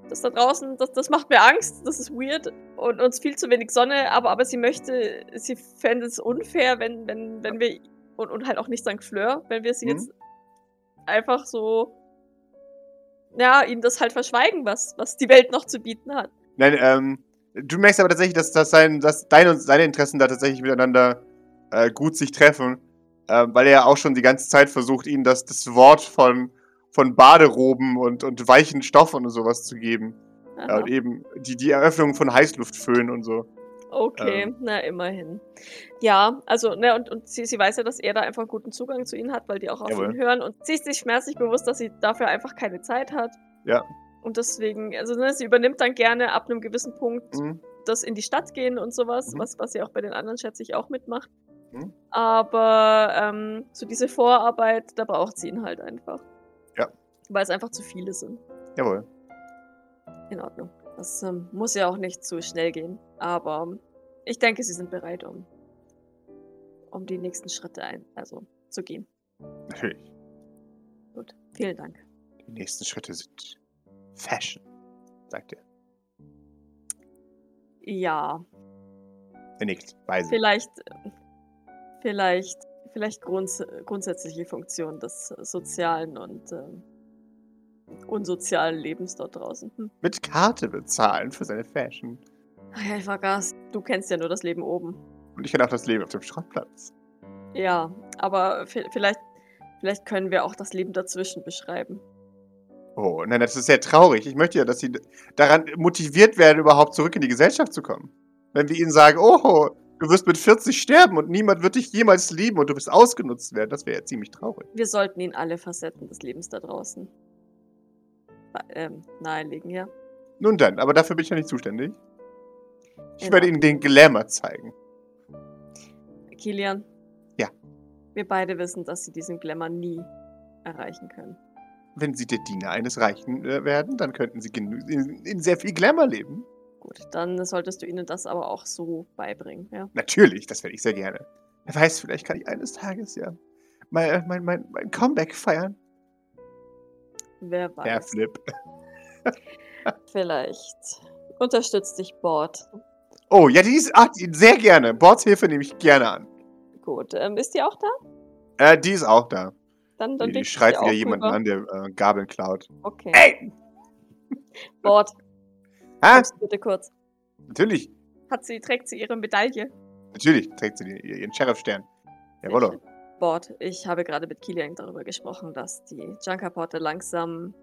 S1: das da draußen, das, das macht mir Angst, das ist weird und uns viel zu wenig Sonne, aber, aber sie möchte, sie fände es unfair, wenn, wenn, wenn wir, und, und halt auch nicht St. Fleur, wenn wir sie
S3: Mhm.
S1: jetzt einfach so, ja, ihnen das halt verschweigen, was, was die Welt noch zu bieten hat.
S3: Nein, ähm, du merkst aber tatsächlich, dass, dass, sein, dass deine und seine Interessen da tatsächlich miteinander äh, gut sich treffen. Ähm, weil er ja auch schon die ganze Zeit versucht, ihnen das, das Wort von, von Baderoben und, und weichen Stoffen und sowas zu geben. Ja, und eben die, die Eröffnung von Heißluftföhn und so.
S1: Okay,
S3: Ähm.
S1: na immerhin. Ja, also, ne, und, und sie, sie weiß ja, dass er da einfach guten Zugang zu ihnen hat, weil die auch auf
S3: Jawohl.
S1: ihn hören. Und sie ist sich schmerzlich bewusst, dass sie dafür einfach keine Zeit hat.
S3: Ja.
S1: Und deswegen, also ne, sie übernimmt dann gerne ab einem gewissen Punkt
S3: Mhm.
S1: das in die Stadt gehen und sowas,
S3: Mhm.
S1: was, was sie auch bei den anderen, schätze ich, auch mitmacht.
S3: Mhm.
S1: Aber ähm, so diese Vorarbeit, da braucht sie ihn halt einfach.
S3: Ja.
S1: Weil es einfach zu viele sind.
S3: Jawohl.
S1: In Ordnung. Das ähm, muss ja auch nicht zu schnell gehen. Aber ich denke, sie sind bereit, um, um die nächsten Schritte ein, also zu gehen.
S3: Natürlich.
S1: Gut. Vielen Dank.
S3: Die nächsten Schritte sind Fashion, sagt er.
S1: Ja,
S3: Er nickt. Weise.
S1: vielleicht, vielleicht, vielleicht grunds grundsätzliche Funktion des sozialen und ähm, unsozialen Lebens dort draußen. Hm.
S3: Mit Karte bezahlen für seine Fashion.
S1: Ja, ich vergaß. Du kennst ja nur das Leben oben.
S3: Und ich kenne auch das Leben auf dem Schrottplatz.
S1: Ja, aber vi- vielleicht, vielleicht können wir auch das Leben dazwischen beschreiben.
S3: Oh, nein, das ist sehr traurig. Ich möchte ja, dass sie daran motiviert werden, überhaupt zurück in die Gesellschaft zu kommen. Wenn wir ihnen sagen, oh, du wirst mit 40 sterben und niemand wird dich jemals lieben und du wirst ausgenutzt werden, das wäre ja ziemlich traurig.
S1: Wir sollten ihnen alle Facetten des Lebens da draußen ähm, nahelegen, ja.
S3: Nun dann, aber dafür bin ich ja nicht zuständig. Ich werde ihnen den Glamour zeigen.
S1: Kilian?
S3: Ja.
S1: Wir beide wissen, dass sie diesen Glamour nie erreichen können.
S3: Wenn sie der Diener eines Reichen äh, werden, dann könnten sie in, in sehr viel Glamour leben.
S1: Gut, dann solltest du ihnen das aber auch so beibringen, ja.
S3: Natürlich, das werde ich sehr gerne. Wer weiß, vielleicht kann ich eines Tages ja mein, äh, mein, mein, mein Comeback feiern.
S1: Wer weiß.
S3: Herr Flip.
S1: Vielleicht unterstützt dich Bord.
S3: Oh, ja, die ist ah, die, sehr gerne. Bords Hilfe nehme ich gerne an.
S1: Gut, ähm, ist die auch da?
S3: Äh, die ist auch da.
S1: Dann, dann
S3: Die, die schreit wieder jemanden
S1: rüber.
S3: an, der äh, Gabeln klaut.
S1: Okay.
S3: Ey!
S1: Bord, du bitte kurz.
S3: Natürlich,
S1: Hat sie, trägt sie ihre Medaille?
S3: natürlich trägt sie die, ihren Sheriff-Stern. Jawollo.
S1: Bord, ich habe gerade mit Kilian darüber gesprochen, dass die Junkerporte langsam,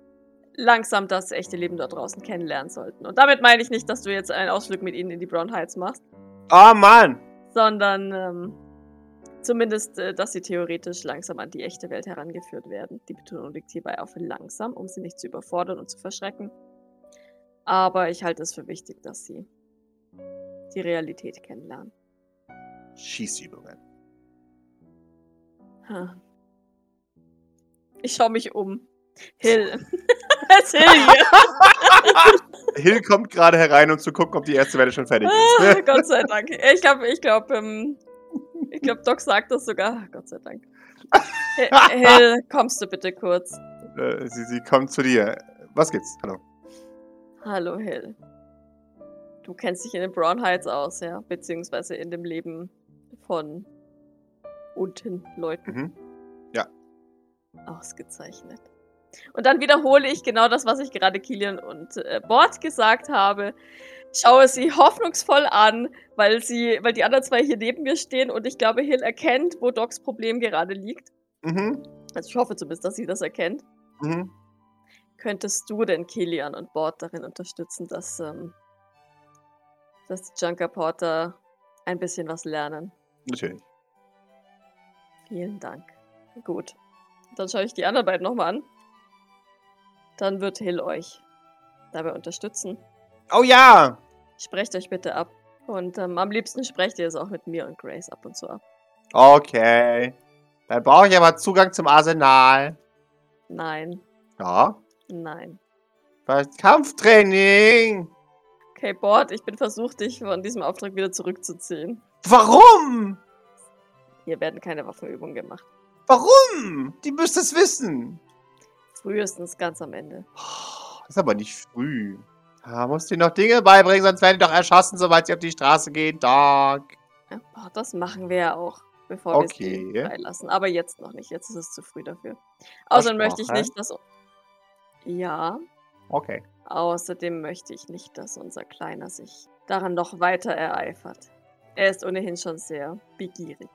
S1: langsam das echte Leben dort draußen kennenlernen sollten. Und damit meine ich nicht, dass du jetzt einen Ausflug mit ihnen in die Brown Heights machst,
S3: Oh Mann!
S1: sondern ähm, zumindest, äh, dass sie theoretisch langsam an die echte Welt herangeführt werden. Die Betonung liegt hierbei auf langsam, um sie nicht zu überfordern und zu verschrecken. Aber ich halte es für wichtig, dass sie die Realität kennenlernen.
S3: Schießübungen.
S1: Ich schaue mich um. Hill. ist Hill hier.
S3: Hill kommt gerade herein, um zu gucken, ob die erste Welle schon fertig
S1: Ah,
S3: ist.
S1: Gott sei Dank. Ich glaube, ich glaube, ähm, ich glaube, Doc sagt das sogar. Gott sei Dank. Hi- Hill, kommst du bitte kurz?
S3: Äh, sie, sie kommt zu dir. Was gibt's? Hallo.
S1: Hallo, Hill. Du kennst dich in den Brown Heights aus, ja? Beziehungsweise in dem Leben von unten Leuten.
S3: Mhm.
S1: Ausgezeichnet. Und dann wiederhole ich genau das, was ich gerade Kilian und äh, Bord gesagt habe. Schaue sie hoffnungsvoll an, weil sie, weil die anderen zwei hier neben mir stehen und ich glaube, Hill erkennt, wo Docs Problem gerade liegt.
S3: Mhm.
S1: Also ich hoffe zumindest, dass sie das erkennt.
S3: Mhm.
S1: Könntest du denn Kilian und Bord darin unterstützen, dass, ähm, dass die Junker Porter ein bisschen was lernen?
S3: Natürlich.
S1: Vielen Dank. Gut. Dann schaue ich die anderen beiden nochmal an. Dann wird Hill euch dabei unterstützen.
S3: Oh ja!
S1: Sprecht euch bitte ab. Und ähm, am liebsten sprecht ihr es auch mit mir und Grace ab und zu ab.
S3: Okay. Dann brauche ich aber Zugang zum Arsenal.
S1: Nein,
S3: Ja.
S1: nein.
S3: Was? Kampftraining!
S1: Okay, Bord, ich bin versucht, dich von diesem Auftrag wieder zurückzuziehen.
S3: Warum?
S1: Hier werden keine Waffenübungen gemacht.
S3: Warum? Die müsst es wissen.
S1: Frühestens ganz am Ende.
S3: Das ist aber nicht früh. Da musst du noch Dinge beibringen, sonst werden die doch erschossen, sobald sie auf die Straße gehen. Dog.
S1: Ja, das machen wir ja auch, bevor wir
S3: Okay.
S1: sie freilassen. Aber jetzt noch nicht. Jetzt ist es zu früh dafür. Außerdem möchte ich nicht, dass... Ja,
S3: Okay.
S1: Außerdem möchte ich nicht, dass unser Kleiner sich daran noch weiter ereifert. Er ist ohnehin schon sehr begierig.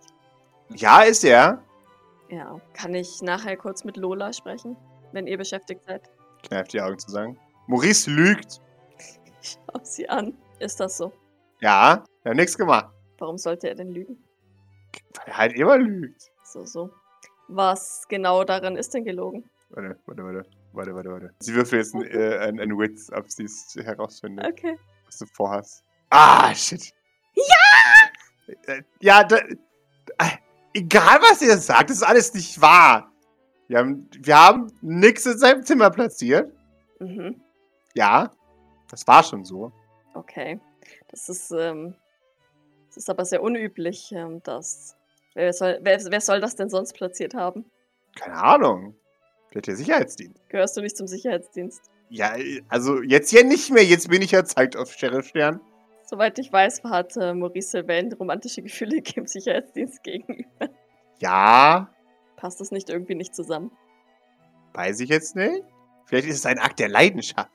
S3: Ja, ist er.
S1: Ja, kann ich nachher kurz mit Lola sprechen, wenn ihr beschäftigt seid?
S3: Kneift die Augen zusammen. Maurice lügt.
S1: Ich schau sie an. Ist das so?
S3: Ja, wir haben nichts gemacht.
S1: Warum sollte er denn lügen?
S3: Weil er halt immer lügt.
S1: So, so. Was genau daran ist denn gelogen?
S3: Warte, warte, warte. Warte, warte, warte. Sie würfelt jetzt ein, äh, ein, ein Witz, ob sie es herausfindet,
S1: Okay.
S3: was du vorhast. Ah, shit. Ja! Äh, ja, da, äh, egal was ihr sagt, das ist alles nicht wahr. Wir haben, wir haben nix in seinem Zimmer platziert.
S1: Mhm.
S3: Ja, das war schon so.
S1: Okay. Das ist, ähm, das ist aber sehr unüblich, ähm, dass. Wer soll, wer, wer soll das denn sonst platziert haben?
S3: Keine Ahnung. Vielleicht der Sicherheitsdienst.
S1: Gehörst du nicht zum Sicherheitsdienst?
S3: Ja, also jetzt hier nicht mehr. Jetzt bin ich ja zeigt auf Sheriff Stern.
S1: Soweit ich weiß, hat äh, Maurice Sylvain romantische Gefühle dem Sicherheitsdienst gegenüber.
S3: Ja,
S1: Passt das nicht irgendwie nicht zusammen?
S3: weiß ich jetzt nicht. Vielleicht ist es ein Akt der Leidenschaft.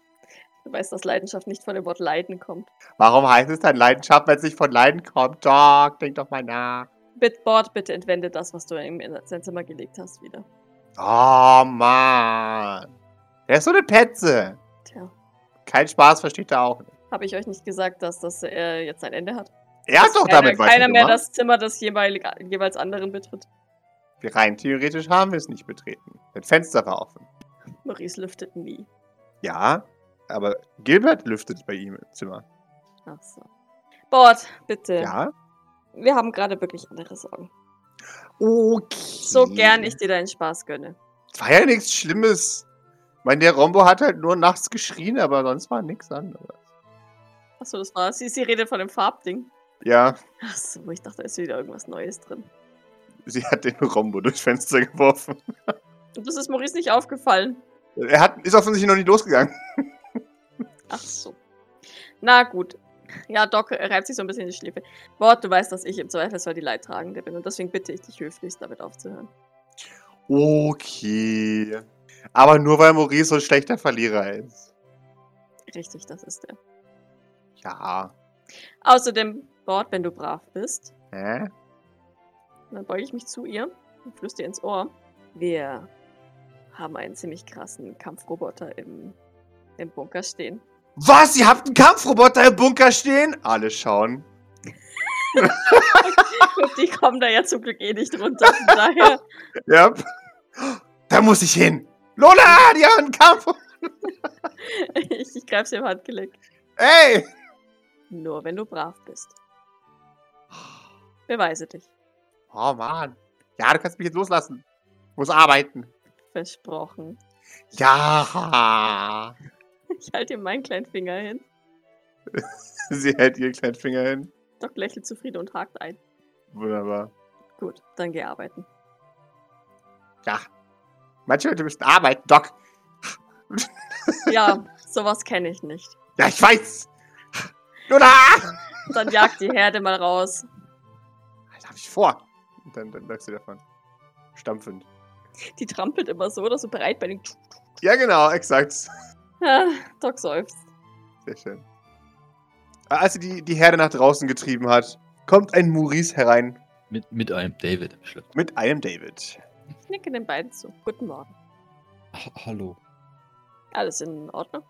S1: Du weißt, dass Leidenschaft nicht von dem Wort Leiden kommt.
S3: Warum heißt es dann Leidenschaft, wenn es nicht von Leiden kommt? Doc, denk doch mal nach.
S1: Bitboard, bitte entwende das, was du ihm in sein Zimmer gelegt hast, wieder.
S3: Oh, Mann. Der ist so eine Petze.
S1: Tja,
S3: Kein Spaß versteht er auch nicht.
S1: habe ich euch nicht gesagt, dass das äh, jetzt ein Ende hat?
S3: Er hat doch
S1: keiner,
S3: damit
S1: keiner mehr das Zimmer des jeweils anderen betritt.
S3: Rein theoretisch haben wir es nicht betreten. Das Fenster war offen.
S1: Maurice lüftet nie.
S3: Ja, aber Gilbert lüftet bei ihm im Zimmer.
S1: Ach so. Bord, bitte.
S3: Ja?
S1: Wir haben gerade wirklich andere Sorgen.
S3: Okay.
S1: So gern ich dir deinen Spaß gönne.
S3: War ja nichts Schlimmes. Ich meine, der Rombo hat halt nur nachts geschrien, aber sonst war nichts anderes.
S1: Achso, das war. Sie, sie redet von dem Farbding.
S3: Ja,
S1: Ach so, ich dachte, da ist wieder irgendwas Neues drin.
S3: Sie hat den Rombo durchs Fenster geworfen.
S1: Und das ist Maurice nicht aufgefallen.
S3: Er hat, ist offensichtlich noch nicht losgegangen.
S1: Ach so. Na gut. Ja, Doc reibt sich so ein bisschen die Schläfe. Bord, du weißt, dass ich im Zweifelsfall die Leidtragende bin und deswegen bitte ich dich höflichst, damit aufzuhören.
S3: Okay. Aber nur weil Maurice so ein schlechter Verlierer ist.
S1: Richtig, das ist er.
S3: Ja.
S1: Außerdem, Bord, wenn du brav bist,
S3: Hä?
S1: Dann beuge ich mich zu ihr und flüstere ihr ins Ohr. Wir haben einen ziemlich krassen Kampfroboter im, im Bunker stehen.
S3: Was? Ihr habt einen Kampfroboter im Bunker stehen? Alle schauen.
S1: Die kommen da ja zum Glück eh nicht runter. Daher,
S3: Ja. Da muss ich hin. Lola, die haben einen Kampf.
S1: ich, ich greife sie im Handgelenk.
S3: Ey.
S1: Nur wenn du brav bist. Beweise dich.
S3: Oh Mann. Ja, du kannst mich jetzt loslassen. Muss arbeiten.
S1: Versprochen.
S3: Ja.
S1: Ich halte ihm meinen kleinen Finger hin.
S3: Sie hält ihren kleinen Finger hin.
S1: Doc lächelt zufrieden und hakt ein.
S3: Wunderbar.
S1: Gut, dann geh arbeiten.
S3: Ja. Manche Leute müssen arbeiten, Doc.
S1: Ja, sowas kenne ich nicht.
S3: Ja, ich weiß. Luna!
S1: Dann jagt die Herde mal raus.
S3: Was habe ich vor? Und dann, dann läuft sie davon. Stampfend.
S1: Die trampelt immer so oder so breitbeinig.
S3: Ja, genau, exakt.
S1: Ah, Doc seufzt.
S3: Sehr schön. Als sie die, die Herde nach draußen getrieben hat, kommt ein Maurice herein
S2: Mit, mit einem David im Schlepp.
S3: mit einem David.
S1: Ich nicke den beiden zu. Guten Morgen.
S2: Ha hallo.
S1: Alles in Ordnung?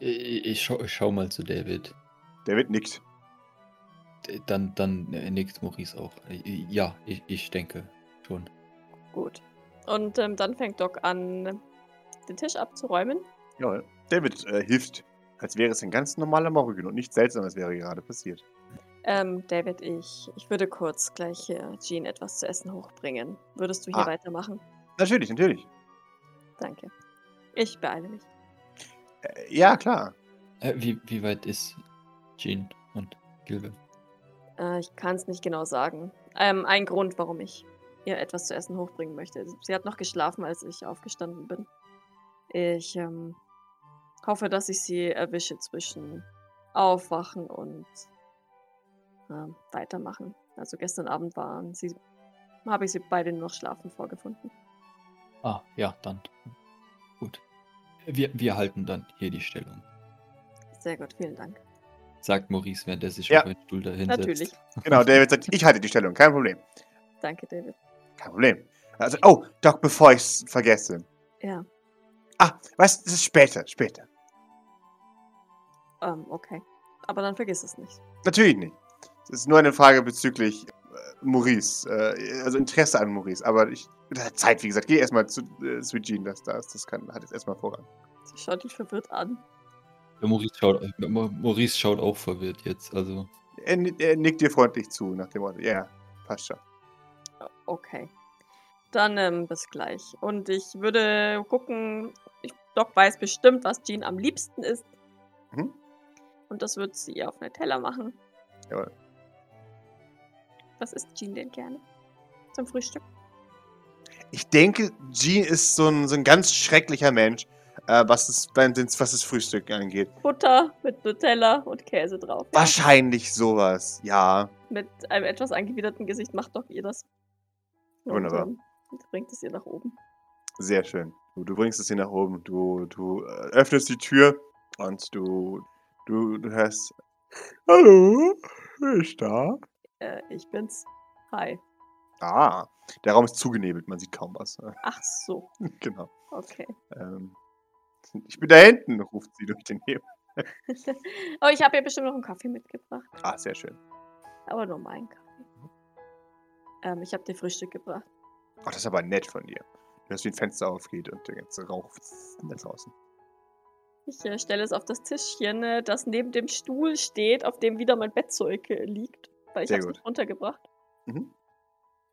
S2: Ich, ich, schau, ich schau mal zu David.
S3: David nickt.
S2: Dann, dann nickt Maurice auch. Äh, Ja, ich, ich denke schon.
S1: Gut. Und ähm, dann fängt Doc an, den Tisch abzuräumen.
S3: Ja, David äh, hilft, als wäre es ein ganz normaler Morgen und nichts Seltsames wäre gerade passiert.
S1: Ähm, David, ich, ich würde kurz gleich äh, Jean etwas zu essen hochbringen. Würdest du hier
S3: Ah.
S1: weitermachen?
S3: Natürlich, natürlich.
S1: Danke. Ich beeile mich.
S3: Äh, ja, klar.
S2: Äh, wie, wie weit ist Jean und Gilbert?
S1: Äh, ich kann es nicht genau sagen. Ähm, ein Grund, warum ich ihr etwas zu essen hochbringen möchte. Sie hat noch geschlafen, als ich aufgestanden bin. Ich ähm, hoffe, dass ich sie erwische zwischen Aufwachen und ähm, Weitermachen. Also gestern Abend waren sie, habe ich sie beide noch schlafen vorgefunden.
S2: Ah, ja, dann. Gut. Wir, wir halten dann hier die Stellung.
S1: Sehr gut, vielen Dank.
S2: Sagt Maurice, während er sich
S3: Ja.
S2: auf einen Stuhl dahin
S1: Natürlich.
S2: setzt.
S3: Genau, David sagt, ich halte die Stellung, kein Problem.
S1: Danke, David.
S3: Kein Problem. Also, oh, Doc, bevor ich es vergesse.
S1: Ja,
S3: Ah, was? Das ist später, später.
S1: ähm, okay. Aber dann vergiss es nicht.
S3: Natürlich nicht. Es ist nur eine Frage bezüglich äh, Maurice. Äh, also Interesse an Maurice. Aber ich. das hat Zeit, wie gesagt. Geh erstmal zu äh, Sweet Jean, das da ist. Das kann, hat jetzt erstmal Vorrang.
S1: Sie schaut dich verwirrt an.
S2: Maurice, schaut, Ma- Maurice schaut auch verwirrt jetzt. Also,
S3: Er, er nickt dir freundlich zu, nach dem Motto. Ja, passt schon.
S1: Okay. Dann ähm, bis gleich. Und ich würde gucken, ich, Doc weiß bestimmt, was Jean am liebsten ist.
S3: Mhm.
S1: Und das wird sie ihr auf einen Teller machen.
S3: Jawohl.
S1: Was isst Jean denn gerne? Zum Frühstück?
S3: Ich denke, Jean ist so ein, so ein ganz schrecklicher Mensch, äh, was, das, was das Frühstück angeht.
S1: Butter mit Nutella und Käse drauf.
S3: Wahrscheinlich sowas, ja.
S1: Mit einem etwas angewiderten Gesicht macht Doc ihr das. Und,
S3: Wunderbar.
S1: ähm, bringt es ihr nach oben.
S3: Sehr schön. Du, du bringst es hier nach oben. Du, du äh, öffnest die Tür und du, du, du hörst. Hallo? Ist da?
S1: Äh, ich bin's. Hi.
S3: Ah, der Raum ist zugenebelt, man sieht kaum was.
S1: Ach so.
S3: genau.
S1: Okay.
S3: Ähm, ich bin da hinten, ruft sie durch den Nebel.
S1: Aber ich habe ihr bestimmt noch einen Kaffee mitgebracht.
S3: Ah, sehr schön.
S1: Aber nur meinen Kaffee. Ähm, ich habe dir Frühstück gebracht.
S3: Ach, das ist aber nett von dir. Du hörst, wie ein Fenster aufgeht und der ganze Rauch da draußen.
S1: Ich äh, stelle es auf das Tischchen, äh, das neben dem Stuhl steht, auf dem wieder mein Bettzeug äh, liegt. Weil ich habe es runtergebracht.
S3: Mhm.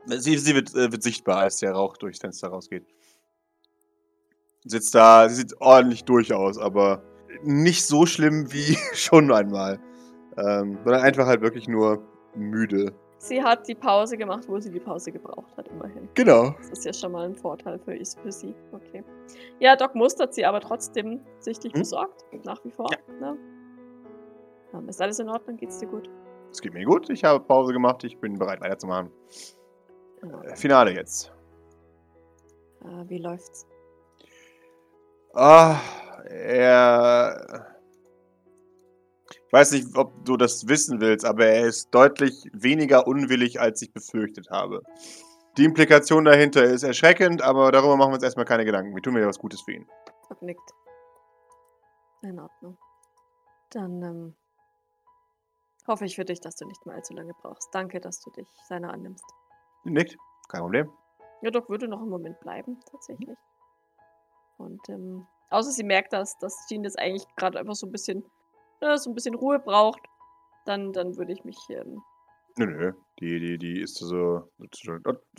S3: Sie, sie wird, äh, wird sichtbar, als der Rauch durchs Fenster rausgeht. Sitzt da, sie sieht ordentlich durch aus, aber nicht so schlimm wie schon einmal. Ähm, sondern einfach halt wirklich nur müde.
S1: Sie hat die Pause gemacht, wo sie die Pause gebraucht hat, immerhin.
S3: Genau.
S1: Das ist ja schon mal ein Vorteil für, für sie. Okay. Ja, Doc mustert sie aber trotzdem sichtlich
S3: Hm?
S1: besorgt. Nach wie vor. Ne? Ähm, ist alles in Ordnung? Geht's dir gut?
S3: Es geht mir gut, ich habe Pause gemacht, ich bin bereit weiterzumachen.
S1: Ja.
S3: Äh, Finale jetzt.
S1: Äh, wie läuft's?
S3: Ah, er. Ich weiß nicht, ob du das wissen willst, aber er ist deutlich weniger unwillig, als ich befürchtet habe. Die Implikation dahinter ist erschreckend, aber darüber machen wir uns erstmal keine Gedanken. Wir tun mir was Gutes für ihn.
S1: Doc nickt. In Ordnung. Dann ähm, hoffe ich für dich, dass du nicht mehr allzu lange brauchst. Danke, dass du dich seiner annimmst.
S3: Nickt. Kein Problem.
S1: Ja, Doc würde noch einen Moment bleiben, tatsächlich. Und ähm, außer sie merkt, dass, dass Jean jetzt eigentlich gerade einfach so ein bisschen, ja, so ein bisschen Ruhe braucht, dann, dann würde ich mich ähm,
S3: Nö, nö. Die, die, die ist so.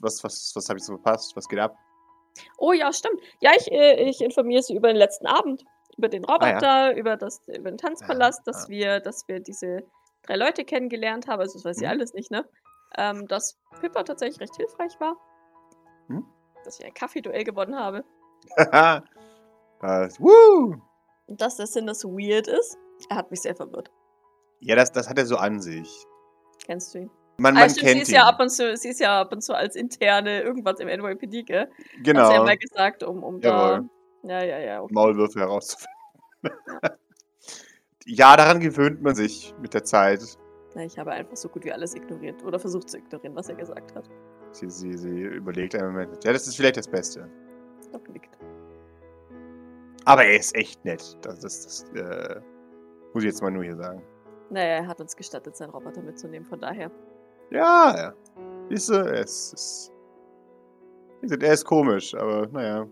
S3: Was, was, was habe ich so verpasst? Was geht ab?
S1: Oh ja, stimmt. Ja, ich, äh, ich informiere sie über den letzten Abend, über den
S3: Ah, ja.
S1: Roboter, über, das, über den Tanzpalast,
S3: Ja,
S1: dass,
S3: ja.
S1: wir, dass wir diese drei Leute kennengelernt haben. Also, das weiß sie
S3: Mhm.
S1: alles nicht, ne? Ähm, dass Pippa tatsächlich recht hilfreich war.
S3: Hm?
S1: Dass ich ein Kaffee-Duell gewonnen habe.
S3: das, woo!
S1: Und dass der Sinn das weird ist. Er hat mich sehr verwirrt.
S3: Ja, das, das hat er so an sich.
S1: Kennst du ihn?
S3: Man,
S1: Ah,
S3: man
S1: stimmt,
S3: kennt
S1: sie ist
S3: ihn.
S1: ja ab und zu, sie ist ja ab und zu als interne irgendwas im NYPD, gell? Hat sie ja
S3: genau.
S1: mal gesagt, um, um da. Ja, ja, ja. Okay.
S3: Maulwürfe herauszufinden. ja, daran gewöhnt man sich mit der Zeit.
S1: Na, ich habe einfach so gut wie alles ignoriert oder versucht zu ignorieren, was er gesagt hat.
S3: Sie, sie, sie überlegt einen Moment. Ja, das ist vielleicht das Beste.
S1: Doch nickt.
S3: Aber er ist echt nett. Das, das, das äh, muss ich jetzt mal nur hier sagen.
S1: Naja, er hat uns gestattet, seinen Roboter mitzunehmen, von daher.
S3: Ja, ja. Siehst du, er ist, ist. Er ist komisch, aber naja.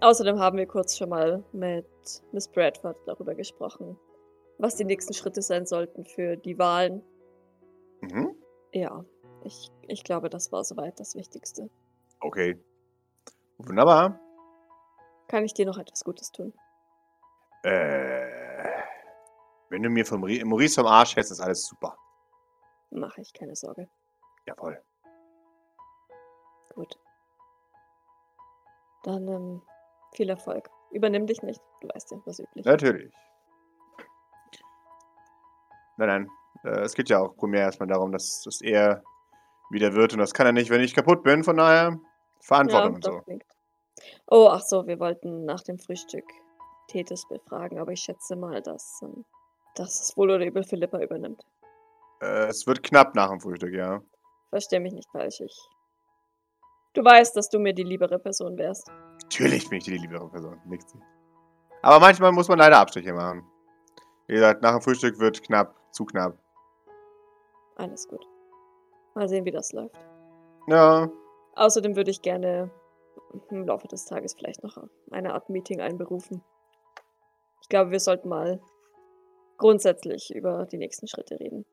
S1: Außerdem haben wir kurz schon mal mit Miss Bradford darüber gesprochen, was die nächsten Schritte sein sollten für die Wahlen.
S3: Mhm.
S1: Ja, ich, ich glaube, das war soweit das Wichtigste.
S3: Okay. Wunderbar.
S1: Kann ich dir noch etwas Gutes tun?
S3: Äh. Wenn du mir vom Ri- Maurice vom Arsch hältst, ist alles super.
S1: Mache ich, keine Sorge.
S3: Jawohl.
S1: Gut. Dann ähm, viel Erfolg. Übernimm dich nicht. Du weißt ja, was üblich.
S3: Natürlich. Nein, nein. Äh, es geht ja auch primär erstmal darum, dass, dass er wieder wird und das kann er nicht, wenn ich kaputt bin. Von daher Verantwortung und so.
S1: nickt. Oh, ach so, wir wollten nach dem Frühstück Tethys befragen, aber ich schätze mal, dass, ähm, dass es wohl oder übel Philippa übernimmt.
S3: Äh, es wird knapp nach dem Frühstück, ja.
S1: Versteh mich nicht falsch. Ich. Du weißt, dass du mir die liebere Person wärst.
S3: Natürlich bin ich die liebere Person. Nichts. Aber manchmal muss man leider Abstriche machen. Wie gesagt, nach dem Frühstück wird knapp, zu knapp.
S1: Alles gut. Mal sehen, wie das läuft.
S3: Ja,
S1: Außerdem würde ich gerne im Laufe des Tages vielleicht noch eine Art Meeting einberufen. Ich glaube, wir sollten mal grundsätzlich über die nächsten Schritte reden,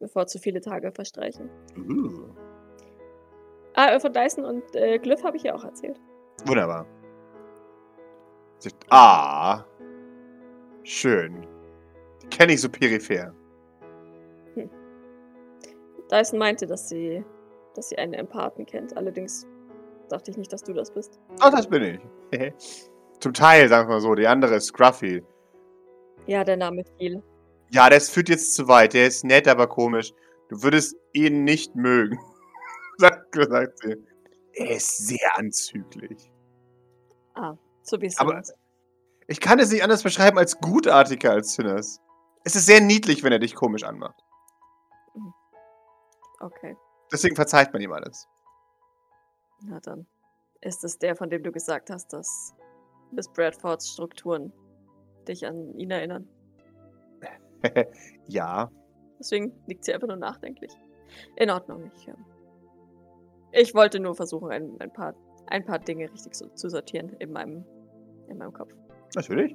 S1: bevor zu viele Tage verstreichen.
S3: uh,
S1: Ah, von Dyson und äh, Glyph habe ich ja auch erzählt.
S3: wunderbar. Sie- Ah, schön. Die kenne ich so peripher.
S1: Dyson meinte, dass sie, dass sie einen Empathen kennt. Allerdings dachte ich nicht, dass du das bist.
S3: Oh, das bin ich. Zum Teil, sagen wir mal so. Die andere ist Scruffy.
S1: Ja, der Name fiel.
S3: Ja, das führt jetzt zu weit. Der ist nett, aber komisch. Du würdest ihn nicht mögen. sagt, sagt sie. Er ist sehr anzüglich.
S1: Ah, so wie es
S3: Aber
S1: ist.
S3: ich kann es nicht anders beschreiben als gutartiger als Sinners. Es ist sehr niedlich, wenn er dich komisch anmacht.
S1: Okay,
S3: Deswegen verzeiht man ihm alles.
S1: Na dann. Ist es der, von dem du gesagt hast, dass Miss Bradfords Strukturen dich an ihn erinnern?
S3: ja.
S1: Deswegen liegt sie einfach nur nachdenklich. In Ordnung. Ich, ähm, ich wollte nur versuchen, ein, ein, paar, ein paar Dinge richtig so, zu sortieren in meinem, in meinem Kopf.
S3: Natürlich.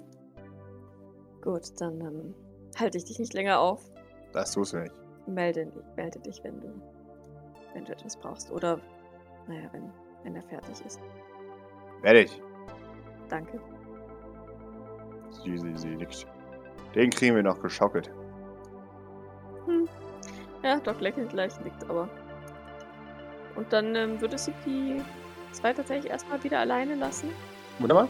S1: Gut, dann ähm, halte ich dich nicht länger auf.
S3: Das tust du nicht.
S1: Melde, melde dich, wenn du, wenn du etwas brauchst. Oder, naja, wenn, wenn er fertig ist.
S3: Ich.
S1: Danke.
S3: Sie, sie, sie nickt. Den kriegen wir noch geschockelt.
S1: Hm. Ja, Doc lächelt leicht, nickt aber. Und dann ähm, würde sie die zwei tatsächlich erstmal wieder alleine lassen.
S3: Wunderbar.